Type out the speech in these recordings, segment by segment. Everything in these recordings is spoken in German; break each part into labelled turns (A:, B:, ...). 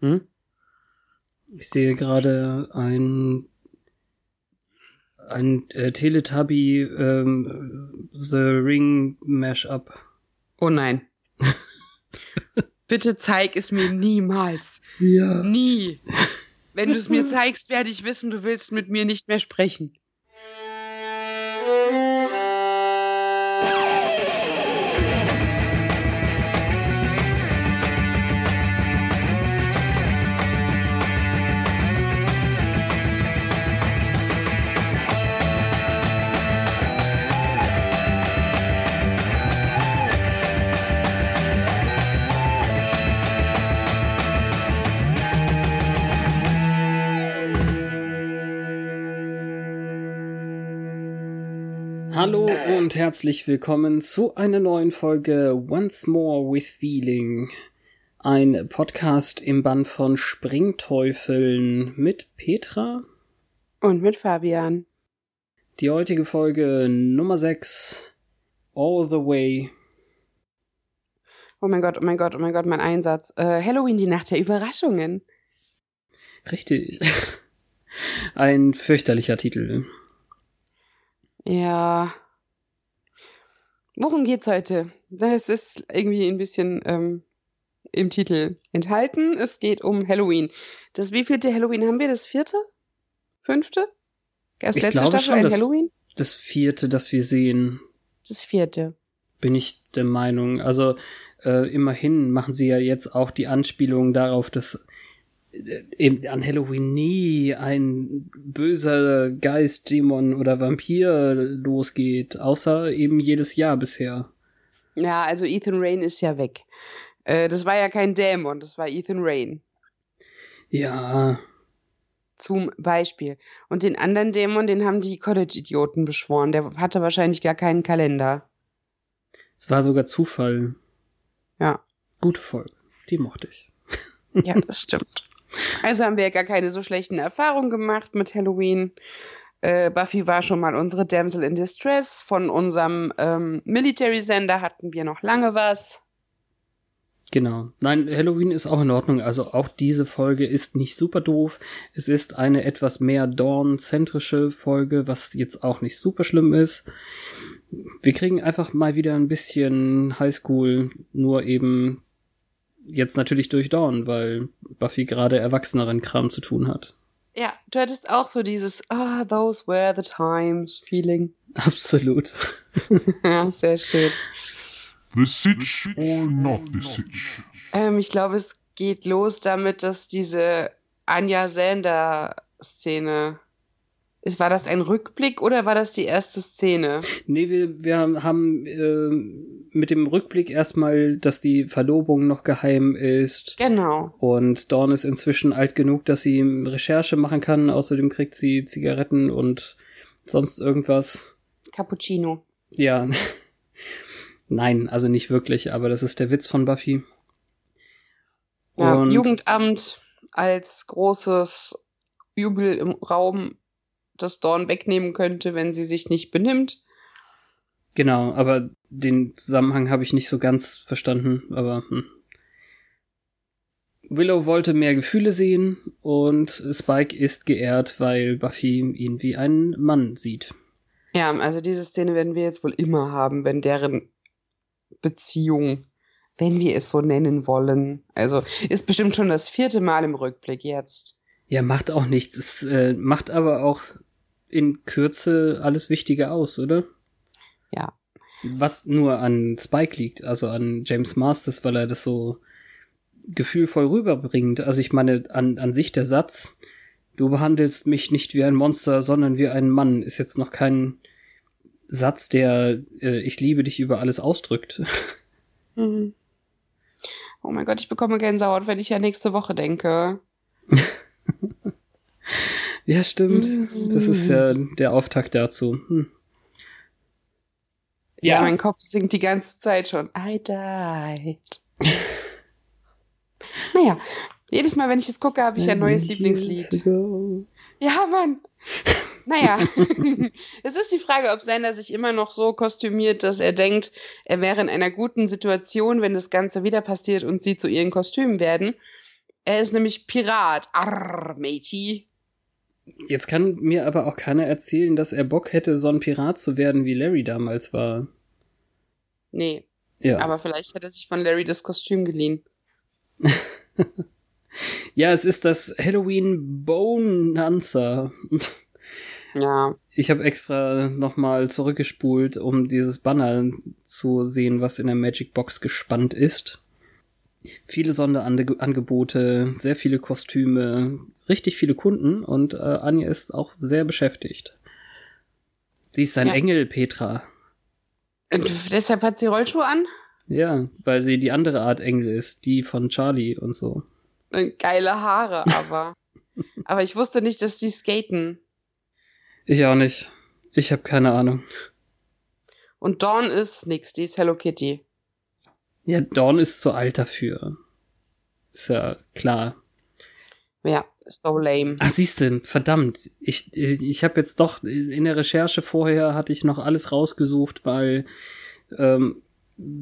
A: Hm? Ich sehe gerade ein ein äh, Teletubby ähm, The Ring Mashup.
B: Oh nein. Bitte zeig es mir niemals.
A: Ja.
B: Nie. Wenn du es mir zeigst, werde ich wissen, du willst mit mir nicht mehr sprechen.
A: Hallo und herzlich willkommen zu einer neuen Folge Once More with Feeling. Ein Podcast im Band von Springteufeln mit Petra
B: und mit Fabian.
A: Die heutige Folge Nummer 6 All the Way.
B: Oh mein Gott, oh mein Gott, oh mein Gott, mein Einsatz. Äh, Halloween, die Nacht der Überraschungen.
A: Richtig. Ein fürchterlicher Titel.
B: Ja. Worum geht's heute? Es ist irgendwie ein bisschen ähm, im Titel enthalten. Es geht um Halloween. Das wievielte Halloween haben wir? Das vierte? Fünfte?
A: Das ich letzte Staffel schon, ein Halloween? Das vierte, das wir sehen.
B: Das vierte.
A: Bin ich der Meinung. Also äh, immerhin machen sie ja jetzt auch die Anspielung darauf, dass eben an Halloween nie ein böser Geist, Dämon oder Vampir losgeht, außer eben jedes Jahr bisher.
B: Ja, also Ethan Rain ist ja weg. Äh, das war ja kein Dämon, das war Ethan Rain.
A: Ja.
B: Zum Beispiel. Und den anderen Dämon, den haben die College-Idioten beschworen. Der hatte wahrscheinlich gar keinen Kalender.
A: Es war sogar Zufall.
B: Ja.
A: Gute Folge. Die mochte ich.
B: Ja, das stimmt. Also haben wir ja gar keine so schlechten Erfahrungen gemacht mit Halloween. Äh, Buffy war schon mal unsere Damsel in Distress. Von unserem ähm, Military-Sender hatten wir noch lange was.
A: Genau. Nein, Halloween ist auch in Ordnung. Also auch diese Folge ist nicht super doof. Es ist eine etwas mehr Dawn-zentrische Folge, was jetzt auch nicht super schlimm ist. Wir kriegen einfach mal wieder ein bisschen Highschool, nur eben jetzt natürlich durch Dawn, weil Buffy gerade erwachseneren Kram zu tun hat.
B: Ja, du hattest auch so dieses Ah, those were the times Feeling.
A: Absolut.
B: ja, sehr schön.
C: The Sitch or not the Sitch?
B: Ähm, ich glaube, es geht los damit, dass diese Anja Sander-Szene ist, war das ein Rückblick oder war das die erste Szene?
A: Nee, wir, wir haben äh, mit dem Rückblick erstmal, dass die Verlobung noch geheim ist.
B: Genau.
A: Und Dawn ist inzwischen alt genug, dass sie Recherche machen kann. Außerdem kriegt sie Zigaretten und sonst irgendwas.
B: Cappuccino.
A: Ja. Nein, also nicht wirklich, aber das ist der Witz von Buffy.
B: Ja, und Jugendamt als großes Übel im Raum das Dorn wegnehmen könnte, wenn sie sich nicht benimmt.
A: Genau, aber den Zusammenhang habe ich nicht so ganz verstanden, aber hm. Willow wollte mehr Gefühle sehen und Spike ist geehrt, weil Buffy ihn wie einen Mann sieht.
B: Ja, also diese Szene werden wir jetzt wohl immer haben, wenn deren Beziehung, wenn wir es so nennen wollen, also ist bestimmt schon das vierte Mal im Rückblick jetzt.
A: Ja, macht auch nichts. Es äh, macht aber auch in Kürze alles Wichtige aus, oder?
B: Ja.
A: Was nur an Spike liegt, also an James Masters, weil er das so gefühlvoll rüberbringt. Also ich meine, an, an sich der Satz, du behandelst mich nicht wie ein Monster, sondern wie ein Mann, ist jetzt noch kein Satz, der äh, ich liebe dich über alles ausdrückt.
B: Mhm. Oh mein Gott, ich bekomme Gänsehaut, wenn ich ja nächste Woche denke.
A: ja, stimmt. Das ist ja der Auftakt dazu. Hm.
B: Ja. ja, mein Kopf singt die ganze Zeit schon. I died. naja, jedes Mal, wenn ich es gucke, habe ich ein neues Lieblingslied. Ja, Mann. Naja, es ist die Frage, ob Sender sich immer noch so kostümiert, dass er denkt, er wäre in einer guten Situation, wenn das Ganze wieder passiert und sie zu ihren Kostümen werden. Er ist nämlich Pirat. Arr, matey.
A: Jetzt kann mir aber auch keiner erzählen, dass er Bock hätte, so ein Pirat zu werden, wie Larry damals war.
B: Nee. Ja. Aber vielleicht hat er sich von Larry das Kostüm geliehen.
A: ja, es ist das Halloween Bonanza.
B: Ja.
A: Ich habe extra nochmal zurückgespult, um dieses Banner zu sehen, was in der Magic Box gespannt ist. Viele Sonderangebote, sehr viele Kostüme, richtig viele Kunden und äh, Anja ist auch sehr beschäftigt. Sie ist ein ja. Engel, Petra.
B: Und deshalb hat sie Rollschuhe an?
A: Ja, weil sie die andere Art Engel ist, die von Charlie und so.
B: Geile Haare, aber. aber ich wusste nicht, dass die skaten.
A: Ich auch nicht. Ich habe keine Ahnung.
B: Und Dawn ist nix, die ist Hello Kitty.
A: Ja, Dawn ist zu alt dafür. Ist ja klar.
B: Ja, so lame.
A: Ach, siehste, verdammt. Ich, ich habe jetzt doch in der Recherche vorher hatte ich noch alles rausgesucht, weil ähm,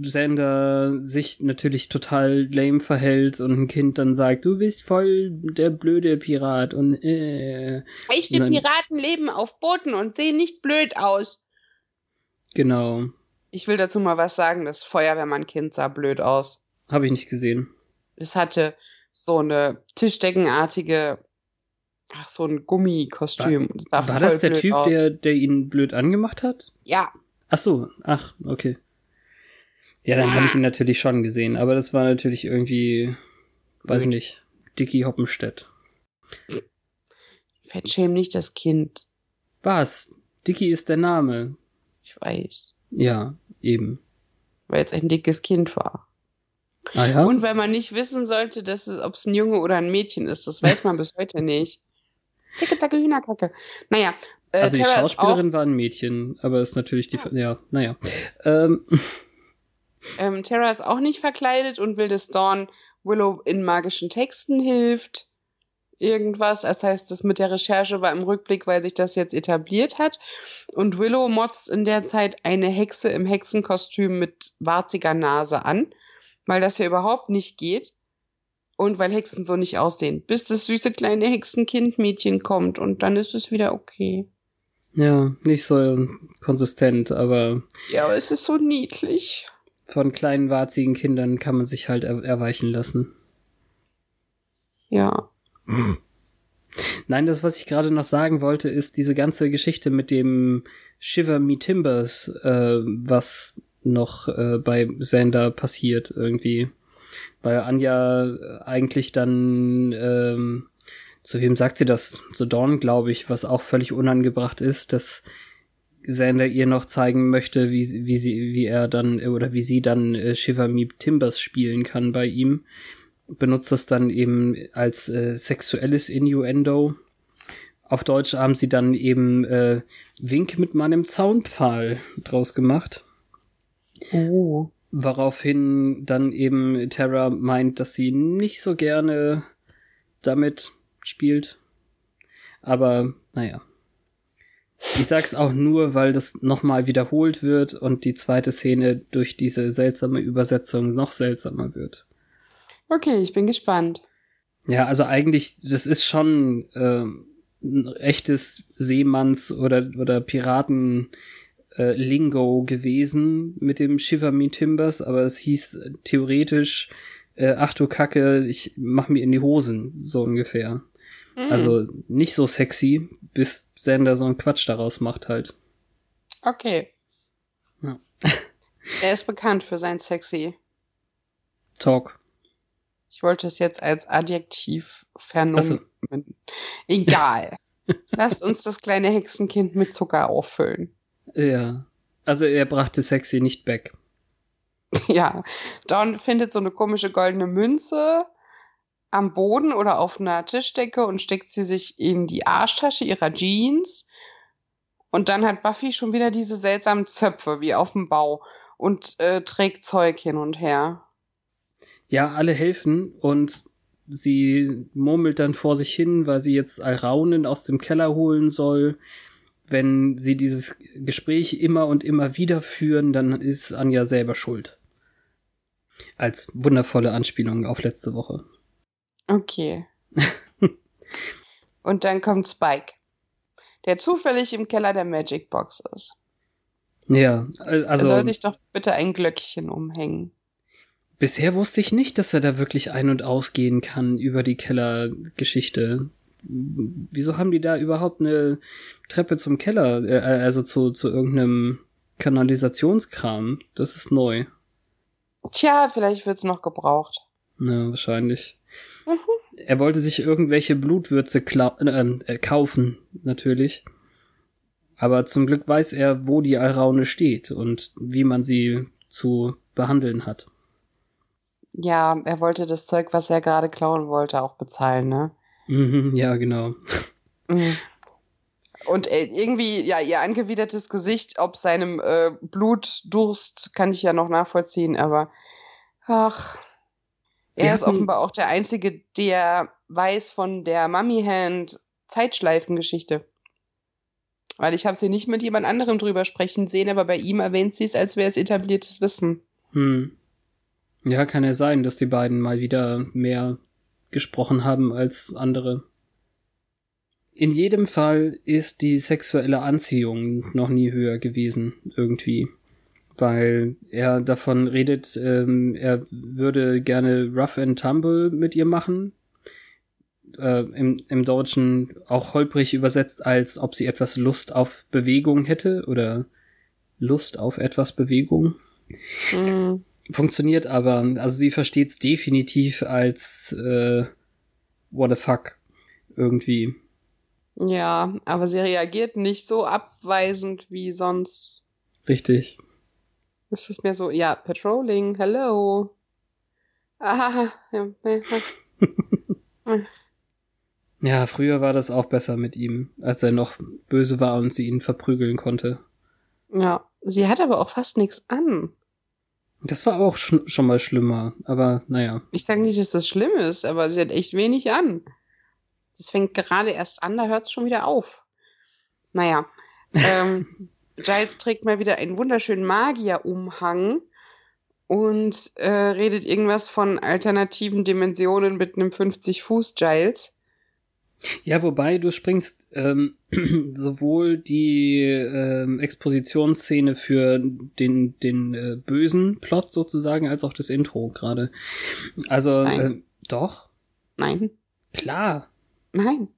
A: Sender sich natürlich total lame verhält und ein Kind dann sagt, du bist voll der blöde Pirat und äh.
B: Echte und Piraten leben auf Booten und sehen nicht blöd aus.
A: Genau.
B: Ich will dazu mal was sagen, das Feuerwehrmann-Kind sah blöd aus.
A: Habe ich nicht gesehen.
B: Es hatte so eine Tischdeckenartige, ach, so ein Gummikostüm.
A: War, war das der Typ, der, der ihn blöd angemacht hat?
B: Ja.
A: Ach so, ach, okay. Ja, dann habe ich ihn natürlich schon gesehen, aber das war natürlich irgendwie, weiß ich nicht, Dicky Hoppenstedt.
B: Fettschäm nicht das Kind.
A: Was? Dicky ist der Name.
B: Ich weiß.
A: Ja, eben.
B: Weil es ein dickes Kind war.
A: Ah, ja?
B: Und weil man nicht wissen sollte, dass es, ob es ein Junge oder ein Mädchen ist. Das weiß man bis heute nicht. Zicke, zacke, Hühnerkacke. Naja.
A: Äh, also die Terra Schauspielerin war ein Mädchen, aber ist natürlich die, ja, ja naja. Ähm.
B: Ähm, Terra ist auch nicht verkleidet und will, dass Dawn Willow in magischen Texten hilft. Irgendwas. Das heißt, das mit der Recherche war im Rückblick, weil sich das jetzt etabliert hat. Und Willow motzt in der Zeit eine Hexe im Hexenkostüm mit warziger Nase an, weil das ja überhaupt nicht geht. Und weil Hexen so nicht aussehen. Bis das süße kleine Hexenkind-Mädchen kommt und dann ist es wieder okay.
A: Ja, nicht so konsistent, aber.
B: Ja, aber es ist so niedlich
A: von kleinen warzigen Kindern kann man sich halt er erweichen lassen.
B: Ja.
A: Nein, das, was ich gerade noch sagen wollte, ist diese ganze Geschichte mit dem Shiver Me Timbers, äh, was noch äh, bei Sander passiert irgendwie. Weil Anja eigentlich dann, ähm, zu wem sagt sie das? Zu Dawn, glaube ich, was auch völlig unangebracht ist, dass Sander ihr noch zeigen möchte, wie, wie sie, wie er dann, oder wie sie dann äh, Shiver Me Timbers spielen kann bei ihm. Benutzt das dann eben als äh, sexuelles Innuendo. Auf Deutsch haben sie dann eben äh, Wink mit meinem Zaunpfahl draus gemacht.
B: Oh.
A: Woraufhin dann eben Terra meint, dass sie nicht so gerne damit spielt. Aber naja. Ich sag's auch nur, weil das nochmal wiederholt wird und die zweite Szene durch diese seltsame Übersetzung noch seltsamer wird.
B: Okay, ich bin gespannt.
A: Ja, also eigentlich, das ist schon äh, ein echtes Seemanns- oder, oder Piraten- äh, gewesen mit dem Shiver Me Timbers, aber es hieß theoretisch, äh, ach du Kacke, ich mach mir in die Hosen, so ungefähr. Mhm. Also nicht so sexy, bis Sander so einen Quatsch daraus macht halt.
B: Okay.
A: Ja.
B: er ist bekannt für sein sexy
A: Talk.
B: Ich wollte es jetzt als Adjektiv vernommen. So. Egal. Lasst uns das kleine Hexenkind mit Zucker auffüllen.
A: Ja. Also er brachte sexy nicht weg.
B: Ja, Dawn findet so eine komische goldene Münze am Boden oder auf einer Tischdecke und steckt sie sich in die Arschtasche ihrer Jeans. Und dann hat Buffy schon wieder diese seltsamen Zöpfe wie auf dem Bau und äh, trägt Zeug hin und her.
A: Ja, alle helfen und sie murmelt dann vor sich hin, weil sie jetzt Alraunen aus dem Keller holen soll. Wenn sie dieses Gespräch immer und immer wieder führen, dann ist Anja selber schuld. Als wundervolle Anspielung auf letzte Woche.
B: Okay. und dann kommt Spike, der zufällig im Keller der Magic Box ist.
A: Ja, also.
B: Er soll sich doch bitte ein Glöckchen umhängen.
A: Bisher wusste ich nicht, dass er da wirklich ein- und ausgehen kann über die Kellergeschichte. Wieso haben die da überhaupt eine Treppe zum Keller, äh, also zu, zu irgendeinem Kanalisationskram? Das ist neu.
B: Tja, vielleicht wird's noch gebraucht.
A: Na, wahrscheinlich. Mhm. Er wollte sich irgendwelche Blutwürze äh, äh, kaufen, natürlich. Aber zum Glück weiß er, wo die Alraune steht und wie man sie zu behandeln hat.
B: Ja, er wollte das Zeug, was er gerade klauen wollte, auch bezahlen, ne?
A: Mhm, ja, genau.
B: Mhm. Und äh, irgendwie, ja, ihr angewidertes Gesicht, ob seinem äh, Blutdurst, kann ich ja noch nachvollziehen, aber ach, er ist offenbar auch der Einzige, der weiß von der Mummy Hand Zeitschleifengeschichte. Weil ich habe sie nicht mit jemand anderem drüber sprechen sehen, aber bei ihm erwähnt sie es, als wäre es etabliertes Wissen.
A: Hm. Ja, kann ja sein, dass die beiden mal wieder mehr gesprochen haben als andere. In jedem Fall ist die sexuelle Anziehung noch nie höher gewesen, irgendwie. Weil er davon redet, ähm, er würde gerne Rough and Tumble mit ihr machen. Äh, im, Im Deutschen auch holprig übersetzt, als ob sie etwas Lust auf Bewegung hätte oder Lust auf etwas Bewegung. Mhm. Funktioniert aber, also sie versteht es definitiv als äh, what the fuck irgendwie.
B: Ja, aber sie reagiert nicht so abweisend wie sonst.
A: Richtig.
B: Es ist mehr so, ja, Patrolling, hello. Ah, ja,
A: ja. ja, früher war das auch besser mit ihm, als er noch böse war und sie ihn verprügeln konnte.
B: Ja, sie hat aber auch fast nichts an.
A: Das war auch sch schon mal schlimmer, aber naja.
B: Ich sage nicht, dass das schlimm ist, aber sie hat echt wenig an. Das fängt gerade erst an, da hört es schon wieder auf. Naja. ähm, Giles trägt mal wieder einen wunderschönen Magierumhang und äh, redet irgendwas von alternativen Dimensionen mit einem 50-Fuß-Giles.
A: Ja, wobei du springst ähm, sowohl die ähm, Expositionsszene für den, den äh, bösen Plot sozusagen, als auch das Intro gerade. Also, äh, doch?
B: Nein.
A: Klar.
B: Nein.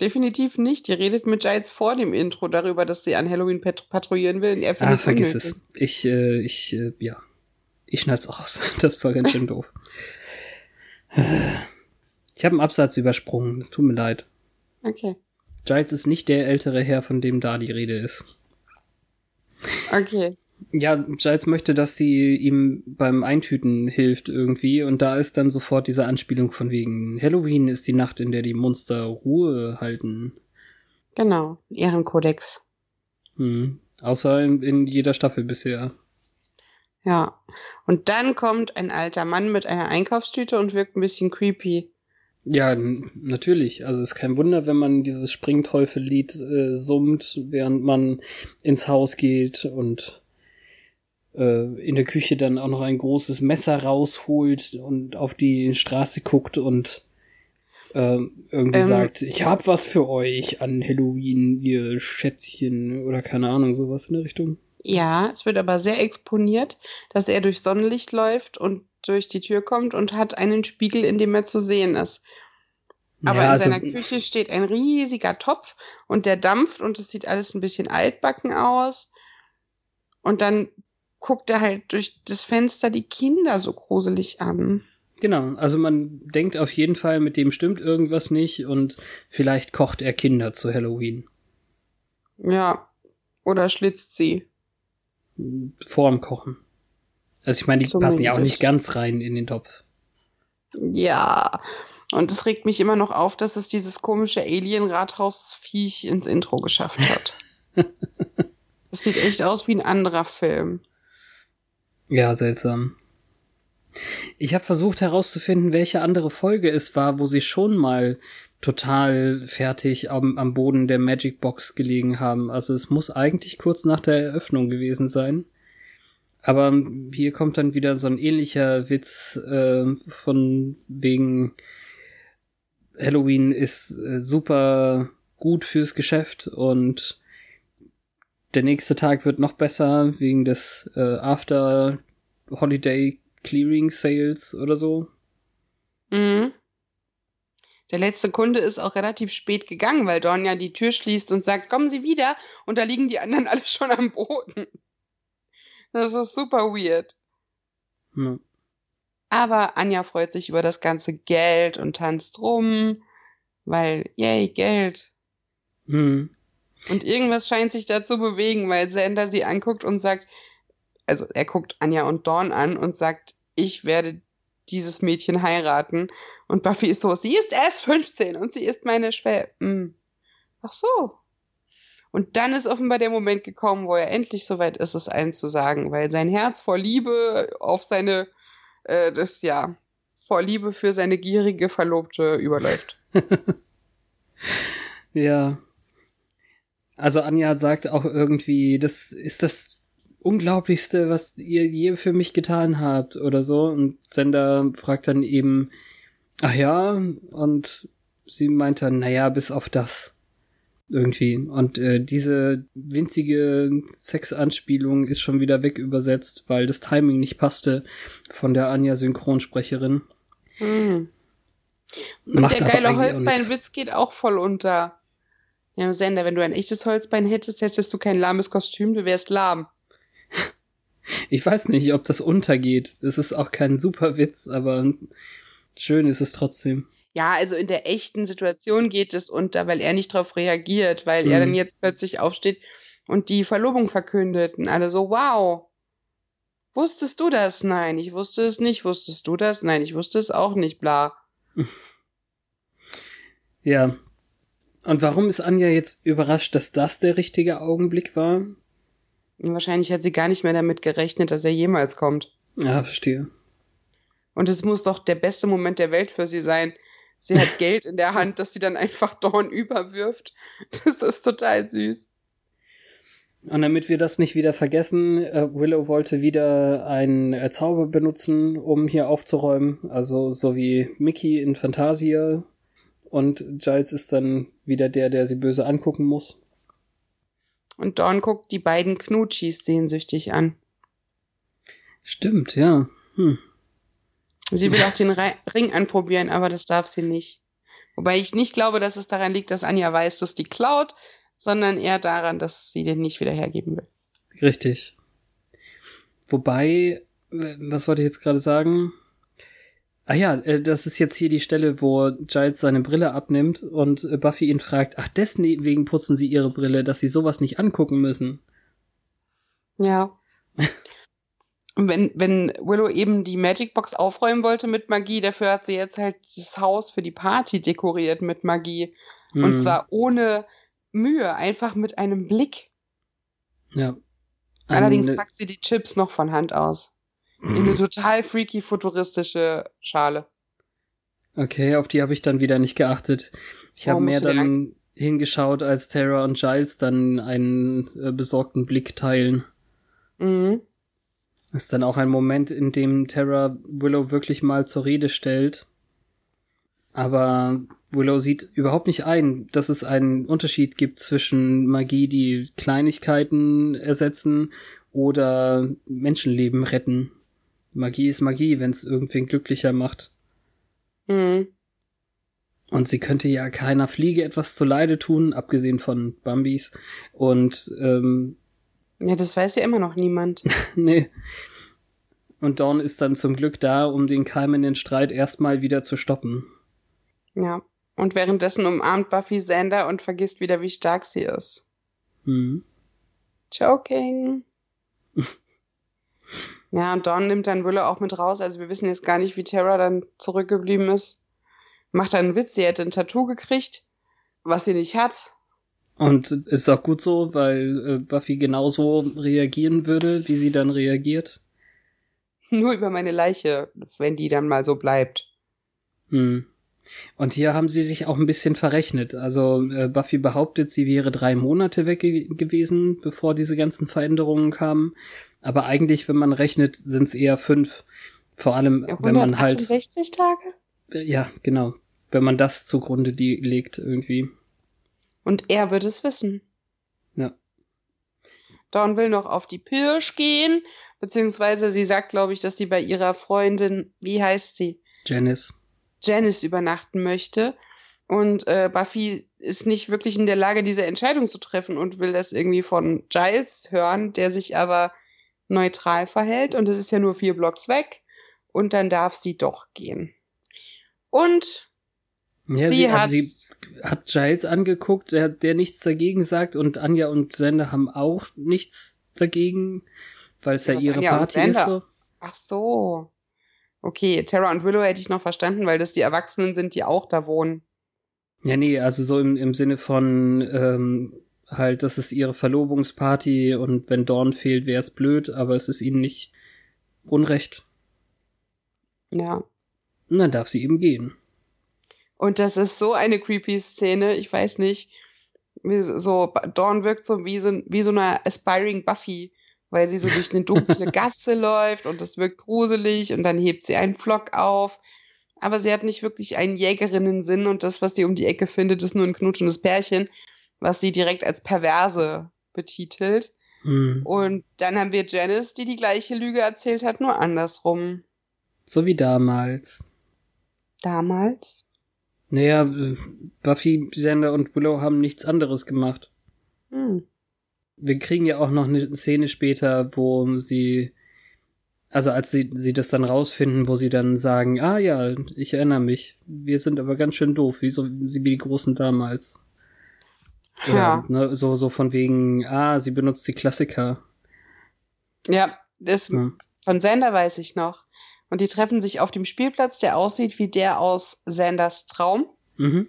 B: Definitiv nicht. Die redet mit Giles vor dem Intro darüber, dass sie an Halloween pat patrouillieren will.
A: Er ah, vergiss unnötig. es. Ich, äh, ich, äh, ja. Ich schneid's aus. Das war ganz schön doof. Ich habe einen Absatz übersprungen. Es tut mir leid.
B: Okay.
A: Giles ist nicht der ältere Herr, von dem da die Rede ist.
B: Okay.
A: Ja, Giles möchte, dass sie ihm beim Eintüten hilft irgendwie und da ist dann sofort diese Anspielung von wegen Halloween ist die Nacht, in der die Monster Ruhe halten.
B: Genau, ihren Kodex.
A: Hm. Außer in, in jeder Staffel bisher.
B: Ja. Und dann kommt ein alter Mann mit einer Einkaufstüte und wirkt ein bisschen creepy.
A: Ja, natürlich. Also es ist kein Wunder, wenn man dieses Springteufellied äh, summt, während man ins Haus geht und äh, in der Küche dann auch noch ein großes Messer rausholt und auf die Straße guckt und äh, irgendwie ähm, sagt, ich hab was für euch an Halloween, ihr Schätzchen oder keine Ahnung, sowas in der Richtung.
B: Ja, es wird aber sehr exponiert, dass er durch Sonnenlicht läuft und durch die Tür kommt und hat einen Spiegel, in dem er zu sehen ist. Aber ja, in seiner also, Küche steht ein riesiger Topf und der dampft und es sieht alles ein bisschen altbacken aus. Und dann guckt er halt durch das Fenster die Kinder so gruselig an.
A: Genau, also man denkt auf jeden Fall, mit dem stimmt irgendwas nicht und vielleicht kocht er Kinder zu Halloween.
B: Ja, oder schlitzt sie.
A: Vorm Kochen. Also ich meine, die
B: Zumindest.
A: passen ja auch nicht ganz rein in den Topf.
B: Ja. Und es regt mich immer noch auf, dass es dieses komische Alien-Rathaus-Viech ins Intro geschafft hat. Das sieht echt aus wie ein anderer Film.
A: Ja, seltsam. Ich habe versucht herauszufinden, welche andere Folge es war, wo sie schon mal total fertig am, am Boden der Magic Box gelegen haben. Also es muss eigentlich kurz nach der Eröffnung gewesen sein. Aber hier kommt dann wieder so ein ähnlicher Witz äh, von wegen Halloween ist äh, super gut fürs Geschäft und der nächste Tag wird noch besser wegen des äh, After Holiday Clearing Sales oder so.
B: Mhm. Der letzte Kunde ist auch relativ spät gegangen, weil Dawn ja die Tür schließt und sagt, kommen Sie wieder. Und da liegen die anderen alle schon am Boden. Das ist super weird.
A: Ja.
B: Aber Anja freut sich über das ganze Geld und tanzt rum, weil, yay, Geld.
A: Hm.
B: Und irgendwas scheint sich da zu bewegen, weil Sander sie anguckt und sagt, also er guckt Anja und Dawn an und sagt, ich werde dieses Mädchen heiraten. Und Buffy ist so, sie ist erst 15 und sie ist meine Schwester. Hm. Ach so. Und dann ist offenbar der Moment gekommen, wo er endlich soweit ist, es allen zu sagen, weil sein Herz vor Liebe auf seine, äh, das ja, vor Liebe für seine gierige Verlobte überläuft.
A: Ja. Also Anja sagt auch irgendwie, das ist das Unglaublichste, was ihr je für mich getan habt oder so. Und Sender fragt dann eben, ach ja, und sie meint dann, naja, bis auf das. Irgendwie. Und äh, diese winzige Sexanspielung ist schon wieder weg übersetzt, weil das Timing nicht passte von der Anja-Synchronsprecherin.
B: Hm. Und
A: Macht
B: der geile. Holzbeinwitz geht auch voll unter. Ja, Sender, wenn du ein echtes Holzbein hättest, hättest du kein lahmes Kostüm, du wärst lahm.
A: Ich weiß nicht, ob das untergeht. Es ist auch kein super Witz, aber schön ist es trotzdem.
B: Ja, also in der echten Situation geht es unter, weil er nicht darauf reagiert, weil er
A: Mhm.
B: dann jetzt plötzlich aufsteht und die Verlobung verkündet. Und alle so, wow. Wusstest du das? Nein, ich wusste es nicht. Wusstest du das? Nein, ich wusste es auch nicht, bla.
A: Ja. Und warum ist Anja jetzt überrascht, dass das der richtige Augenblick war?
B: Wahrscheinlich hat sie gar nicht mehr damit gerechnet, dass er jemals kommt.
A: Ja, verstehe.
B: Und es muss doch der beste Moment der Welt für sie sein. Sie hat Geld in der Hand, das sie dann einfach Dawn überwirft. Das ist total süß.
A: Und damit wir das nicht wieder vergessen, äh, Willow wollte wieder einen äh, Zauber benutzen, um hier aufzuräumen. Also so wie Mickey in Fantasia. Und Giles ist dann wieder der, der sie böse angucken muss.
B: Und Dawn guckt die beiden Knutschis sehnsüchtig an.
A: Stimmt, ja. Hm.
B: Sie will auch den Re Ring anprobieren, aber das darf sie nicht. Wobei ich nicht glaube, dass es daran liegt, dass Anja weiß, dass die klaut, sondern eher daran, dass sie den nicht wieder hergeben will.
A: Richtig. Wobei, äh, was wollte ich jetzt gerade sagen? Ah ja, äh, das ist jetzt hier die Stelle, wo Giles seine Brille abnimmt und äh, Buffy ihn fragt, ach, deswegen putzen sie ihre Brille, dass sie sowas nicht angucken müssen.
B: Ja. Und wenn, wenn Willow eben die Magic Box aufräumen wollte mit Magie, dafür hat sie jetzt halt das Haus für die Party dekoriert mit Magie. Und
A: Hm,
B: zwar ohne Mühe, einfach mit einem Blick.
A: ja.
B: Allerdings
A: äh,
B: packt sie die Chips noch von Hand aus. In eine total freaky futuristische Schale.
A: Okay, auf die habe ich dann wieder nicht geachtet. Ich habe
B: Warum
A: mehr dann hingeschaut, als Tara und Giles dann einen äh, besorgten Blick teilen.
B: Mhm.
A: Das ist dann auch ein Moment, in dem Terra Willow wirklich mal zur Rede stellt. Aber Willow sieht überhaupt nicht ein, dass es einen Unterschied gibt zwischen Magie, die Kleinigkeiten ersetzen oder Menschenleben retten. Magie ist Magie, wenn es irgendwen glücklicher macht.
B: Mhm.
A: Und sie könnte ja keiner Fliege etwas zuleide tun, abgesehen von Bambis. Und ähm,
B: Ja, das weiß ja immer noch niemand.
A: Nee. Und Dawn ist dann zum Glück da, um den keimenden Streit erstmal wieder zu stoppen.
B: ja. Und währenddessen umarmt Buffy Xander und vergisst wieder, wie stark sie ist.
A: Hm.
B: Joking. Ja, und Dawn nimmt dann Willow auch mit raus. Also wir wissen jetzt gar nicht, wie Tara dann zurückgeblieben ist. Macht dann einen Witz, sie hätte ein Tattoo gekriegt, was sie nicht hat.
A: Und ist auch gut so, weil äh, Buffy genauso reagieren würde, wie sie dann reagiert.
B: Nur über meine Leiche, wenn die dann mal so bleibt.
A: Hm. Und hier haben sie sich auch ein bisschen verrechnet. Also äh, Buffy behauptet, sie wäre drei Monate weg ge gewesen, bevor diese ganzen Veränderungen kamen. Aber eigentlich, wenn man rechnet, sind es eher fünf. Vor allem, wenn man halt.
B: 60 Tage?
A: Äh, ja, genau. Wenn man das zugrunde legt, irgendwie.
B: Und er wird es wissen.
A: Ja.
B: Dawn will noch auf die Pirsch gehen, beziehungsweise sie sagt, glaube ich, dass sie bei ihrer Freundin, wie heißt sie?
A: Janice.
B: Janice übernachten möchte. Und äh, Buffy ist nicht wirklich in der Lage, diese Entscheidung zu treffen und will das irgendwie von Giles hören, der sich aber neutral verhält. Und es ist ja nur vier Blocks weg. Und dann darf sie doch gehen. Und
A: ja, sie, sie, also hat, sie hat Giles angeguckt, der, der nichts dagegen sagt. Und Anja und Sender haben auch nichts dagegen, weil es ja, ja ihre Anja Party ist. So.
B: Ach so. Okay, Tara und Willow hätte ich noch verstanden, weil das die Erwachsenen sind, die auch da wohnen.
A: Ja, nee, also so im, im Sinne von ähm, halt, das ist ihre Verlobungsparty und wenn Dawn fehlt, wäre es blöd, aber es ist ihnen nicht unrecht.
B: Ja.
A: Und dann darf sie eben gehen.
B: Und das ist so eine creepy Szene, ich weiß nicht. So, Dawn wirkt so wie so, wie so eine aspiring Buffy weil sie so durch eine dunkle Gasse läuft und es wirkt gruselig und dann hebt sie einen Flock auf. Aber sie hat nicht wirklich einen Jägerinnen-Sinn und das, was sie um die Ecke findet, ist nur ein knutschendes Pärchen, was sie direkt als perverse betitelt. Mhm. Und dann haben wir Janice, die die gleiche Lüge erzählt hat, nur andersrum.
A: So wie damals.
B: Damals?
A: Naja, Buffy, Sander und Willow haben nichts anderes gemacht.
B: Hm
A: wir kriegen ja auch noch eine Szene später, wo sie, also als sie, sie das dann rausfinden, wo sie dann sagen, ah ja, ich erinnere mich, wir sind aber ganz schön doof, wie so wie die Großen damals.
B: Oder, ja.
A: Ne, so, so von wegen, ah, sie benutzt die Klassiker.
B: Ja, das ja. von Sander weiß ich noch. Und die treffen sich auf dem Spielplatz, der aussieht wie der aus Sanders Traum.
A: Mhm.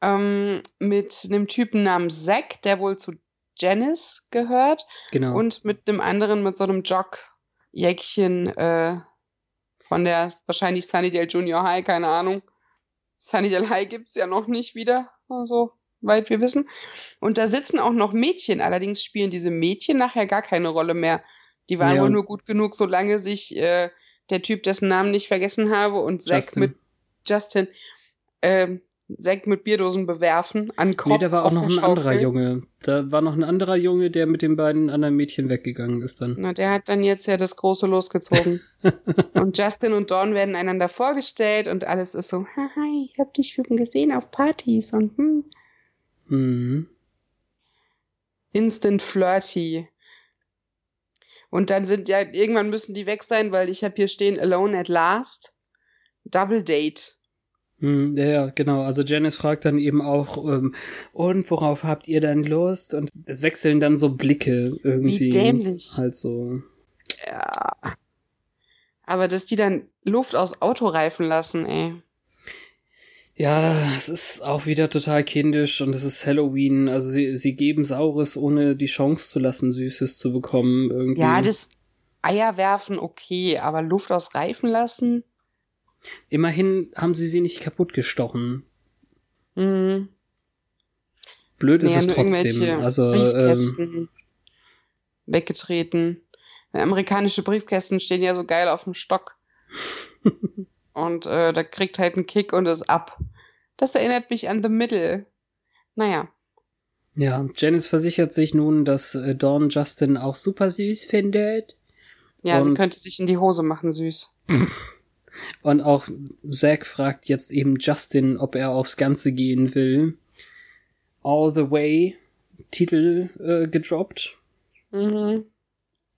B: Ähm, mit einem Typen namens Zack, der wohl zu Janice gehört.
A: Genau.
B: Und mit dem anderen, mit so einem Jog-Jäckchen äh, von der wahrscheinlich Sunnydale Junior High, keine Ahnung. Sunnydale High gibt's ja noch nicht wieder, so weit wir wissen. Und da sitzen auch noch Mädchen, allerdings spielen diese Mädchen nachher gar keine Rolle mehr. Die waren ja. wohl nur gut genug, solange sich äh, der Typ, dessen Namen nicht vergessen habe, und Zack mit Justin ähm, Sekt mit Bierdosen bewerfen an Kopf. Nee,
A: da war auch noch ein anderer Junge. Da war noch ein anderer Junge, der mit den beiden anderen Mädchen weggegangen ist dann.
B: Na, der hat dann jetzt ja das Große losgezogen. und Justin und Dawn werden einander vorgestellt und alles ist so, haha, ich hab dich schon gesehen auf Partys und hm.
A: Mhm.
B: Instant flirty. Und dann sind ja, irgendwann müssen die weg sein, weil ich habe hier stehen Alone at Last. Double Date.
A: Hm, ja, ja, genau. Also Janice fragt dann eben auch, ähm, und worauf habt ihr dann Lust? Und es wechseln dann so Blicke irgendwie.
B: Wie dämlich.
A: Halt so.
B: Ja. Aber dass die dann Luft aus Autoreifen lassen, ey.
A: Ja, es ist auch wieder total kindisch und es ist Halloween. Also sie, sie geben Saures, ohne die Chance zu lassen, Süßes zu bekommen. Irgendwie.
B: Ja, das Eier werfen, okay, aber Luft aus Reifen lassen?
A: Immerhin haben sie sie nicht kaputtgestochen.
B: Mhm.
A: Blöd ist naja, es trotzdem. Also ähm,
B: weggetreten. Amerikanische Briefkästen stehen ja so geil auf dem Stock. und äh, da kriegt halt einen Kick und ist ab. Das erinnert mich an The Middle. Naja.
A: Ja, Janice versichert sich nun, dass äh, Dawn Justin auch super süß findet.
B: Ja, sie könnte sich in die Hose machen, süß.
A: Und auch Zack fragt jetzt eben Justin, ob er aufs Ganze gehen will. All the Way Titel äh, gedroppt.
B: Mhm.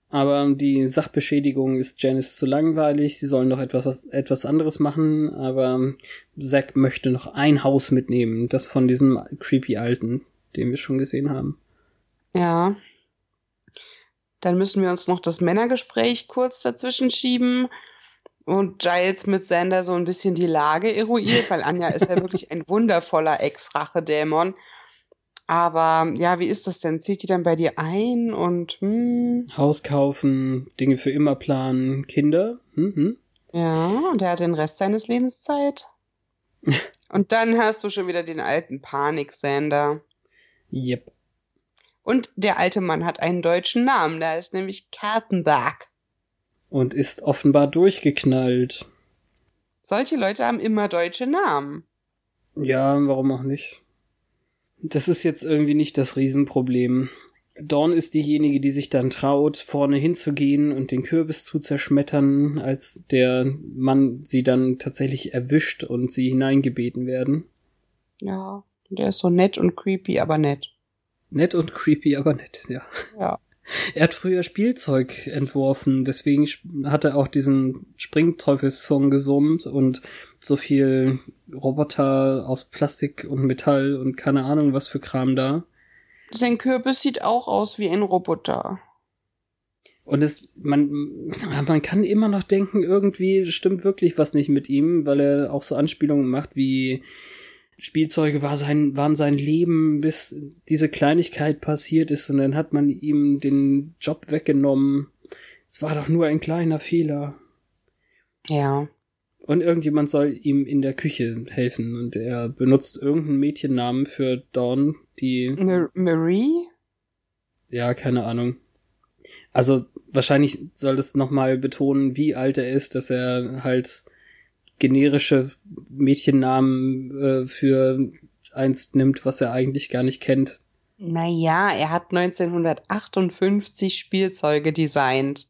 A: Aber die Sachbeschädigung ist Janice zu langweilig. Sie sollen noch etwas, was, etwas anderes machen. Aber Zack möchte noch ein Haus mitnehmen. Das von diesem creepy Alten, den wir schon gesehen haben.
B: Ja. Dann müssen wir uns noch das Männergespräch kurz dazwischen schieben und Giles mit Sander so ein bisschen die Lage eruiert, weil Anja ist ja wirklich ein wundervoller Ex-Rache-Dämon. Aber ja, wie ist das denn? Zieht die dann bei dir ein und hm?
A: Haus kaufen, Dinge für immer planen, Kinder? Hm, hm.
B: Ja, und er hat den Rest seines Lebens Zeit. und dann hast du schon wieder den alten Panik-Sander.
A: Yep.
B: Und der alte Mann hat einen deutschen Namen, der ist nämlich Kartenberg.
A: Und ist offenbar durchgeknallt.
B: Solche Leute haben immer deutsche Namen.
A: Ja, warum auch nicht? Das ist jetzt irgendwie nicht das Riesenproblem. Dawn ist diejenige, die sich dann traut, vorne hinzugehen und den Kürbis zu zerschmettern, als der Mann sie dann tatsächlich erwischt und sie hineingebeten werden.
B: Ja, der ist so nett und creepy, aber nett.
A: Nett und creepy, aber nett, ja.
B: Ja.
A: Er hat früher Spielzeug entworfen, deswegen hat er auch diesen Springteufels-Song gesummt und so viel Roboter aus Plastik und Metall und keine Ahnung was für Kram da.
B: Sein Kürbis sieht auch aus wie ein Roboter.
A: Und es, man, man kann immer noch denken, irgendwie stimmt wirklich was nicht mit ihm, weil er auch so Anspielungen macht wie Spielzeuge war sein, waren sein Leben, bis diese Kleinigkeit passiert ist und dann hat man ihm den Job weggenommen. Es war doch nur ein kleiner Fehler.
B: Ja.
A: Und irgendjemand soll ihm in der Küche helfen und er benutzt irgendeinen Mädchennamen für Dawn, die.
B: Mar Marie?
A: Ja, keine Ahnung. Also wahrscheinlich soll es nochmal betonen, wie alt er ist, dass er halt generische Mädchennamen äh, für eins nimmt, was er eigentlich gar nicht kennt.
B: Naja, er hat 1958 Spielzeuge designt.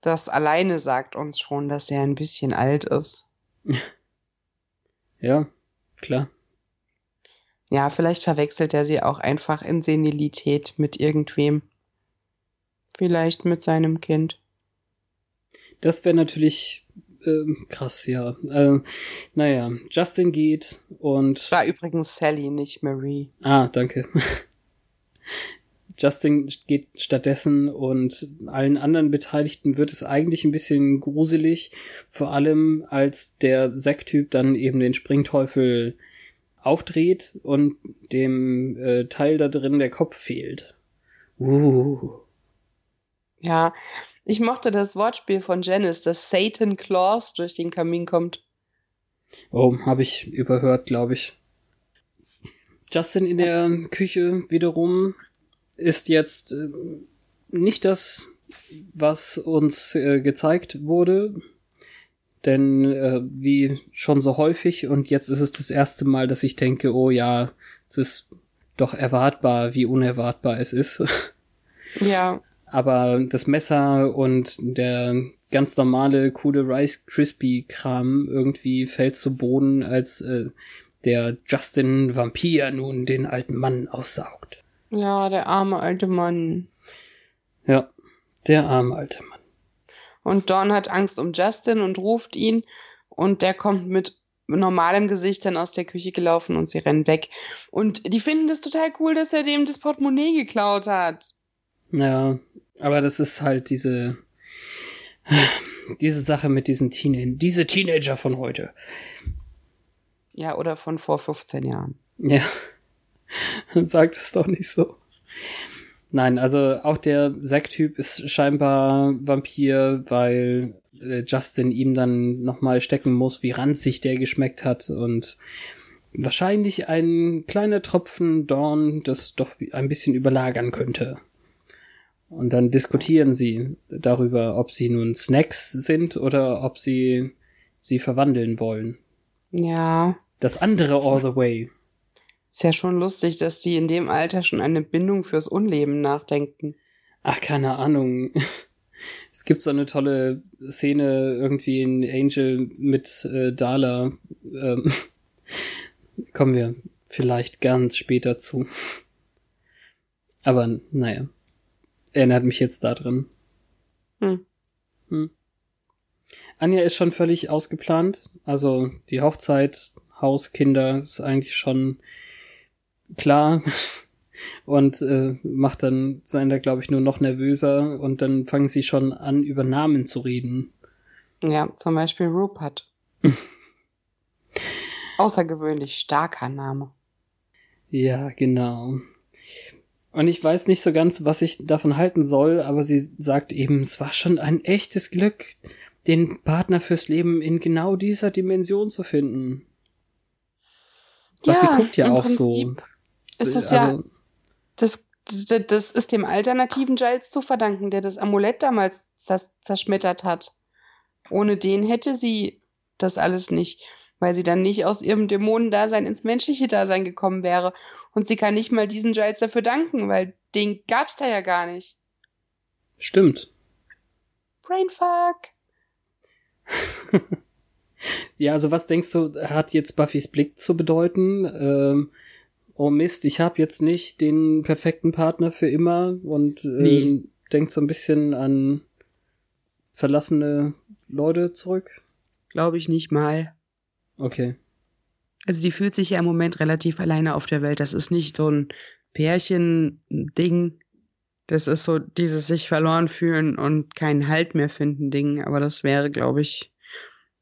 B: Das alleine sagt uns schon, dass er ein bisschen alt ist.
A: ja, klar.
B: Ja, vielleicht verwechselt er sie auch einfach in Senilität mit irgendwem. Vielleicht mit seinem Kind.
A: Das wäre natürlich äh, krass, ja. Äh, naja, Justin geht und.
B: War übrigens Sally, nicht Marie.
A: Ah, danke. Justin geht stattdessen und allen anderen Beteiligten wird es eigentlich ein bisschen gruselig, vor allem als der Sacktyp dann eben den Springteufel aufdreht und dem äh, Teil da drin der Kopf fehlt. Uh.
B: Ja, ich mochte das Wortspiel von Janice, dass Satan Claus durch den Kamin kommt.
A: Oh, habe ich überhört, glaube ich. Justin in der Küche wiederum ist jetzt äh, nicht das, was uns äh, gezeigt wurde. Denn äh, wie schon so häufig, und jetzt ist es das erste Mal, dass ich denke, oh ja, es ist doch erwartbar, wie unerwartbar es ist.
B: Ja.
A: Aber das Messer und der ganz normale, coole Rice Crispy Kram irgendwie fällt zu Boden, als äh, der Justin Vampir nun den alten Mann aussaugt.
B: Ja, der arme alte Mann.
A: Ja, der arme alte Mann.
B: Und Dawn hat Angst um Justin und ruft ihn und der kommt mit normalem Gesicht dann aus der Küche gelaufen und sie rennen weg. Und die finden das total cool, dass er dem das Portemonnaie geklaut hat.
A: Ja, aber das ist halt diese, diese Sache mit diesen Teenagern, diese Teenager von heute.
B: Ja, oder von vor 15 Jahren.
A: Ja. Sagt es doch nicht so. Nein, also auch der Zack-Typ ist scheinbar Vampir, weil äh, Justin ihm dann nochmal stecken muss, wie ranzig der geschmeckt hat und wahrscheinlich ein kleiner Tropfen Dorn das doch ein bisschen überlagern könnte. Und dann diskutieren sie darüber, ob sie nun Snacks sind oder ob sie sie verwandeln wollen.
B: Ja.
A: Das andere all the way.
B: Ist ja schon lustig, dass die in dem Alter schon eine Bindung fürs Unleben nachdenken.
A: Ach, keine Ahnung. Es gibt so eine tolle Szene irgendwie in Angel mit äh, Dala. Ähm, kommen wir vielleicht ganz später zu. Aber naja erinnert mich jetzt da drin.
B: Hm.
A: Hm. Anja ist schon völlig ausgeplant. Also die Hochzeit, Haus, Kinder ist eigentlich schon klar. und äh, macht dann Sander, glaube ich, nur noch nervöser und dann fangen sie schon an, über Namen zu reden.
B: Ja, zum Beispiel Rupert. Außergewöhnlich starker Name.
A: Ja, genau. Und ich weiß nicht so ganz, was ich davon halten soll, aber sie sagt eben, es war schon ein echtes Glück, den Partner fürs Leben in genau dieser Dimension zu finden.
B: Ja,
A: Buffy guckt ja
B: im
A: auch
B: Prinzip
A: so.
B: ist es
A: also,
B: ja, das, das, ist dem alternativen Giles zu verdanken, der das Amulett damals zers zerschmettert hat. Ohne den hätte sie das alles nicht, weil sie dann nicht aus ihrem Dämonendasein ins menschliche Dasein gekommen wäre. Und sie kann nicht mal diesen Giles dafür danken, weil den gab's da ja gar nicht.
A: Stimmt.
B: Brainfuck.
A: Ja, also was denkst du, hat jetzt Buffys Blick zu bedeuten? Ähm, oh Mist, ich habe jetzt nicht den perfekten Partner für immer und ähm,
B: Nee.
A: denkt so ein bisschen an verlassene Leute zurück.
B: Glaube ich nicht mal.
A: Okay.
B: Also die fühlt sich ja im Moment relativ alleine auf der Welt. Das ist nicht so ein Pärchen-Ding. Das ist so dieses sich verloren fühlen und keinen Halt mehr finden Ding. Aber das wäre, glaube ich,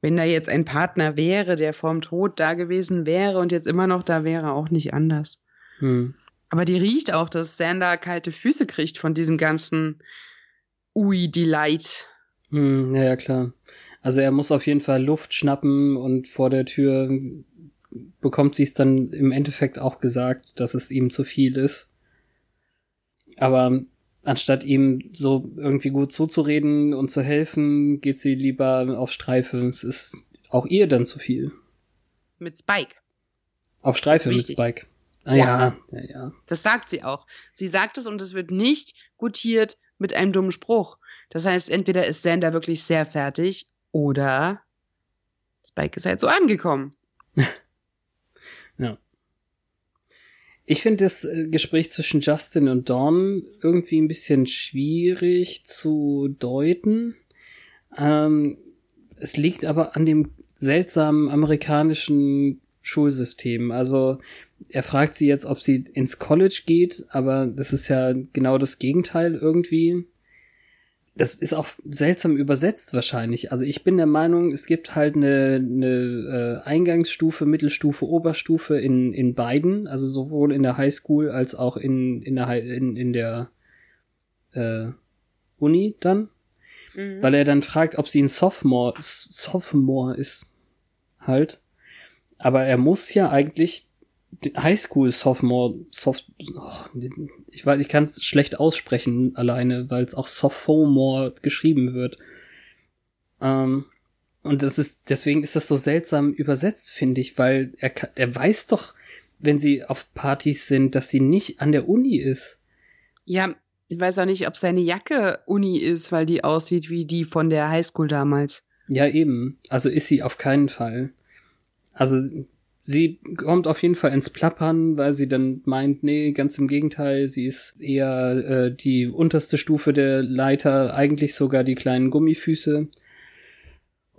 B: wenn da jetzt ein Partner wäre, der vorm Tod da gewesen wäre und jetzt immer noch da wäre, auch nicht anders.
A: Hm.
B: Aber die riecht auch, dass Sander kalte Füße kriegt von diesem ganzen Ui-Delight.
A: Hm, ja, ja, klar. Also er muss auf jeden Fall Luft schnappen und vor der Tür bekommt sie es dann im Endeffekt auch gesagt, dass es ihm zu viel ist. Aber anstatt ihm so irgendwie gut zuzureden und zu helfen, geht sie lieber auf Streife. Es ist auch ihr dann zu viel.
B: Mit Spike.
A: Auf Streife mit. Spike. Ah
B: Ja.
A: ja, ja, ja.
B: Das sagt sie auch. Sie sagt es und es wird nicht gutiert mit einem dummen Spruch. Das heißt, entweder ist Sander wirklich sehr fertig oder Spike ist halt so angekommen.
A: Ja. Ich finde das äh, Gespräch zwischen Justin und Dawn irgendwie ein bisschen schwierig zu deuten. Ähm, es liegt aber an dem seltsamen amerikanischen Schulsystem. Also er fragt sie jetzt, ob sie ins College geht, aber das ist ja genau das Gegenteil irgendwie. Das ist auch seltsam übersetzt wahrscheinlich. Also ich bin der Meinung, es gibt halt eine, eine äh, Eingangsstufe, Mittelstufe, Oberstufe in, in beiden, also sowohl in der Highschool als auch in, in der Hi- in, in der äh, Uni dann. Weil er dann fragt, ob sie ein Sophomore, Sophomore ist. Halt. Aber er muss ja eigentlich die Highschool Sophomore, Soft, oh, ich weiß, ich kann es schlecht aussprechen alleine, weil es auch Sophomore geschrieben wird. Ähm, und das ist, deswegen ist das so seltsam übersetzt, finde ich, weil er, er weiß doch, wenn sie auf Partys sind, dass sie nicht an der Uni ist.
B: Ja, ich weiß auch nicht, ob seine Jacke Uni ist, weil die aussieht wie die von der Highschool damals.
A: Ja, eben. Also ist sie auf keinen Fall. Also sie kommt auf jeden Fall ins Plappern, weil sie dann meint, nee, ganz im Gegenteil, sie ist eher äh, die unterste Stufe der Leiter, eigentlich sogar die kleinen Gummifüße.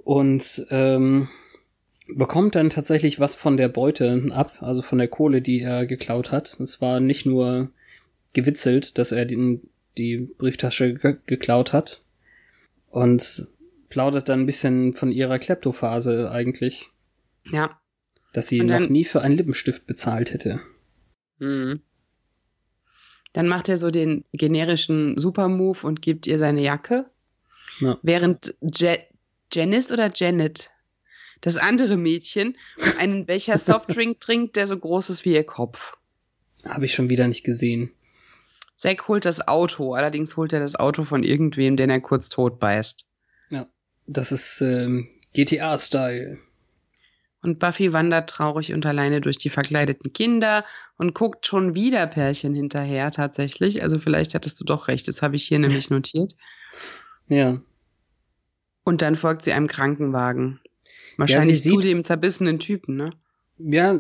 A: Und ähm, bekommt dann tatsächlich was von der Beute ab, also von der Kohle, die er geklaut hat. Es war nicht nur gewitzelt, dass er den, die Brieftasche ge geklaut hat. Und plaudert dann ein bisschen von ihrer Kleptophase eigentlich,
B: Ja.
A: Dass sie
B: dann-
A: noch nie für einen Lippenstift bezahlt hätte.
B: Mhm. Dann macht er so den generischen Supermove und gibt ihr seine Jacke.
A: Ja.
B: Während Je Janice oder Janet, das andere Mädchen, einen Becher Softdrink trinkt, der so groß ist wie ihr Kopf.
A: Habe ich schon wieder nicht gesehen.
B: Zack holt das Auto, allerdings holt er das Auto von irgendwem, den er kurz tot beißt.
A: Ja, das ist ähm, GTA-Style.
B: Und Buffy wandert traurig und alleine durch die verkleideten Kinder und guckt schon wieder Pärchen hinterher tatsächlich. Also vielleicht hattest du doch recht, das habe ich hier nämlich notiert.
A: Ja,
B: Und dann folgt sie einem Krankenwagen. Wahrscheinlich
A: sie
B: zu dem zerbissenen Typen, ne?
A: ja,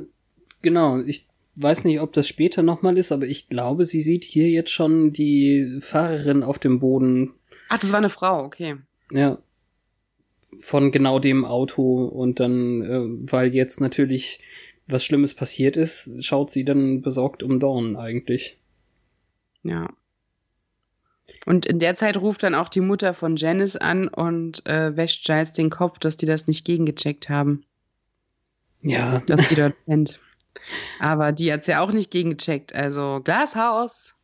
A: genau. Ich weiß nicht, ob das später nochmal ist, aber ich glaube, sie sieht hier jetzt schon die Fahrerin auf dem Boden.
B: Ach, das war eine Frau, okay.
A: Ja. Von genau dem Auto und dann, äh, weil jetzt natürlich was Schlimmes passiert ist, schaut sie dann besorgt um Dawn eigentlich.
B: Ja. Und in der Zeit ruft dann auch die Mutter von Janice an und äh, wäscht Giles den Kopf, dass die das nicht gegengecheckt haben.
A: Ja.
B: Dass die dort pennt. Aber die hat's ja auch nicht gegengecheckt. Also Glashaus.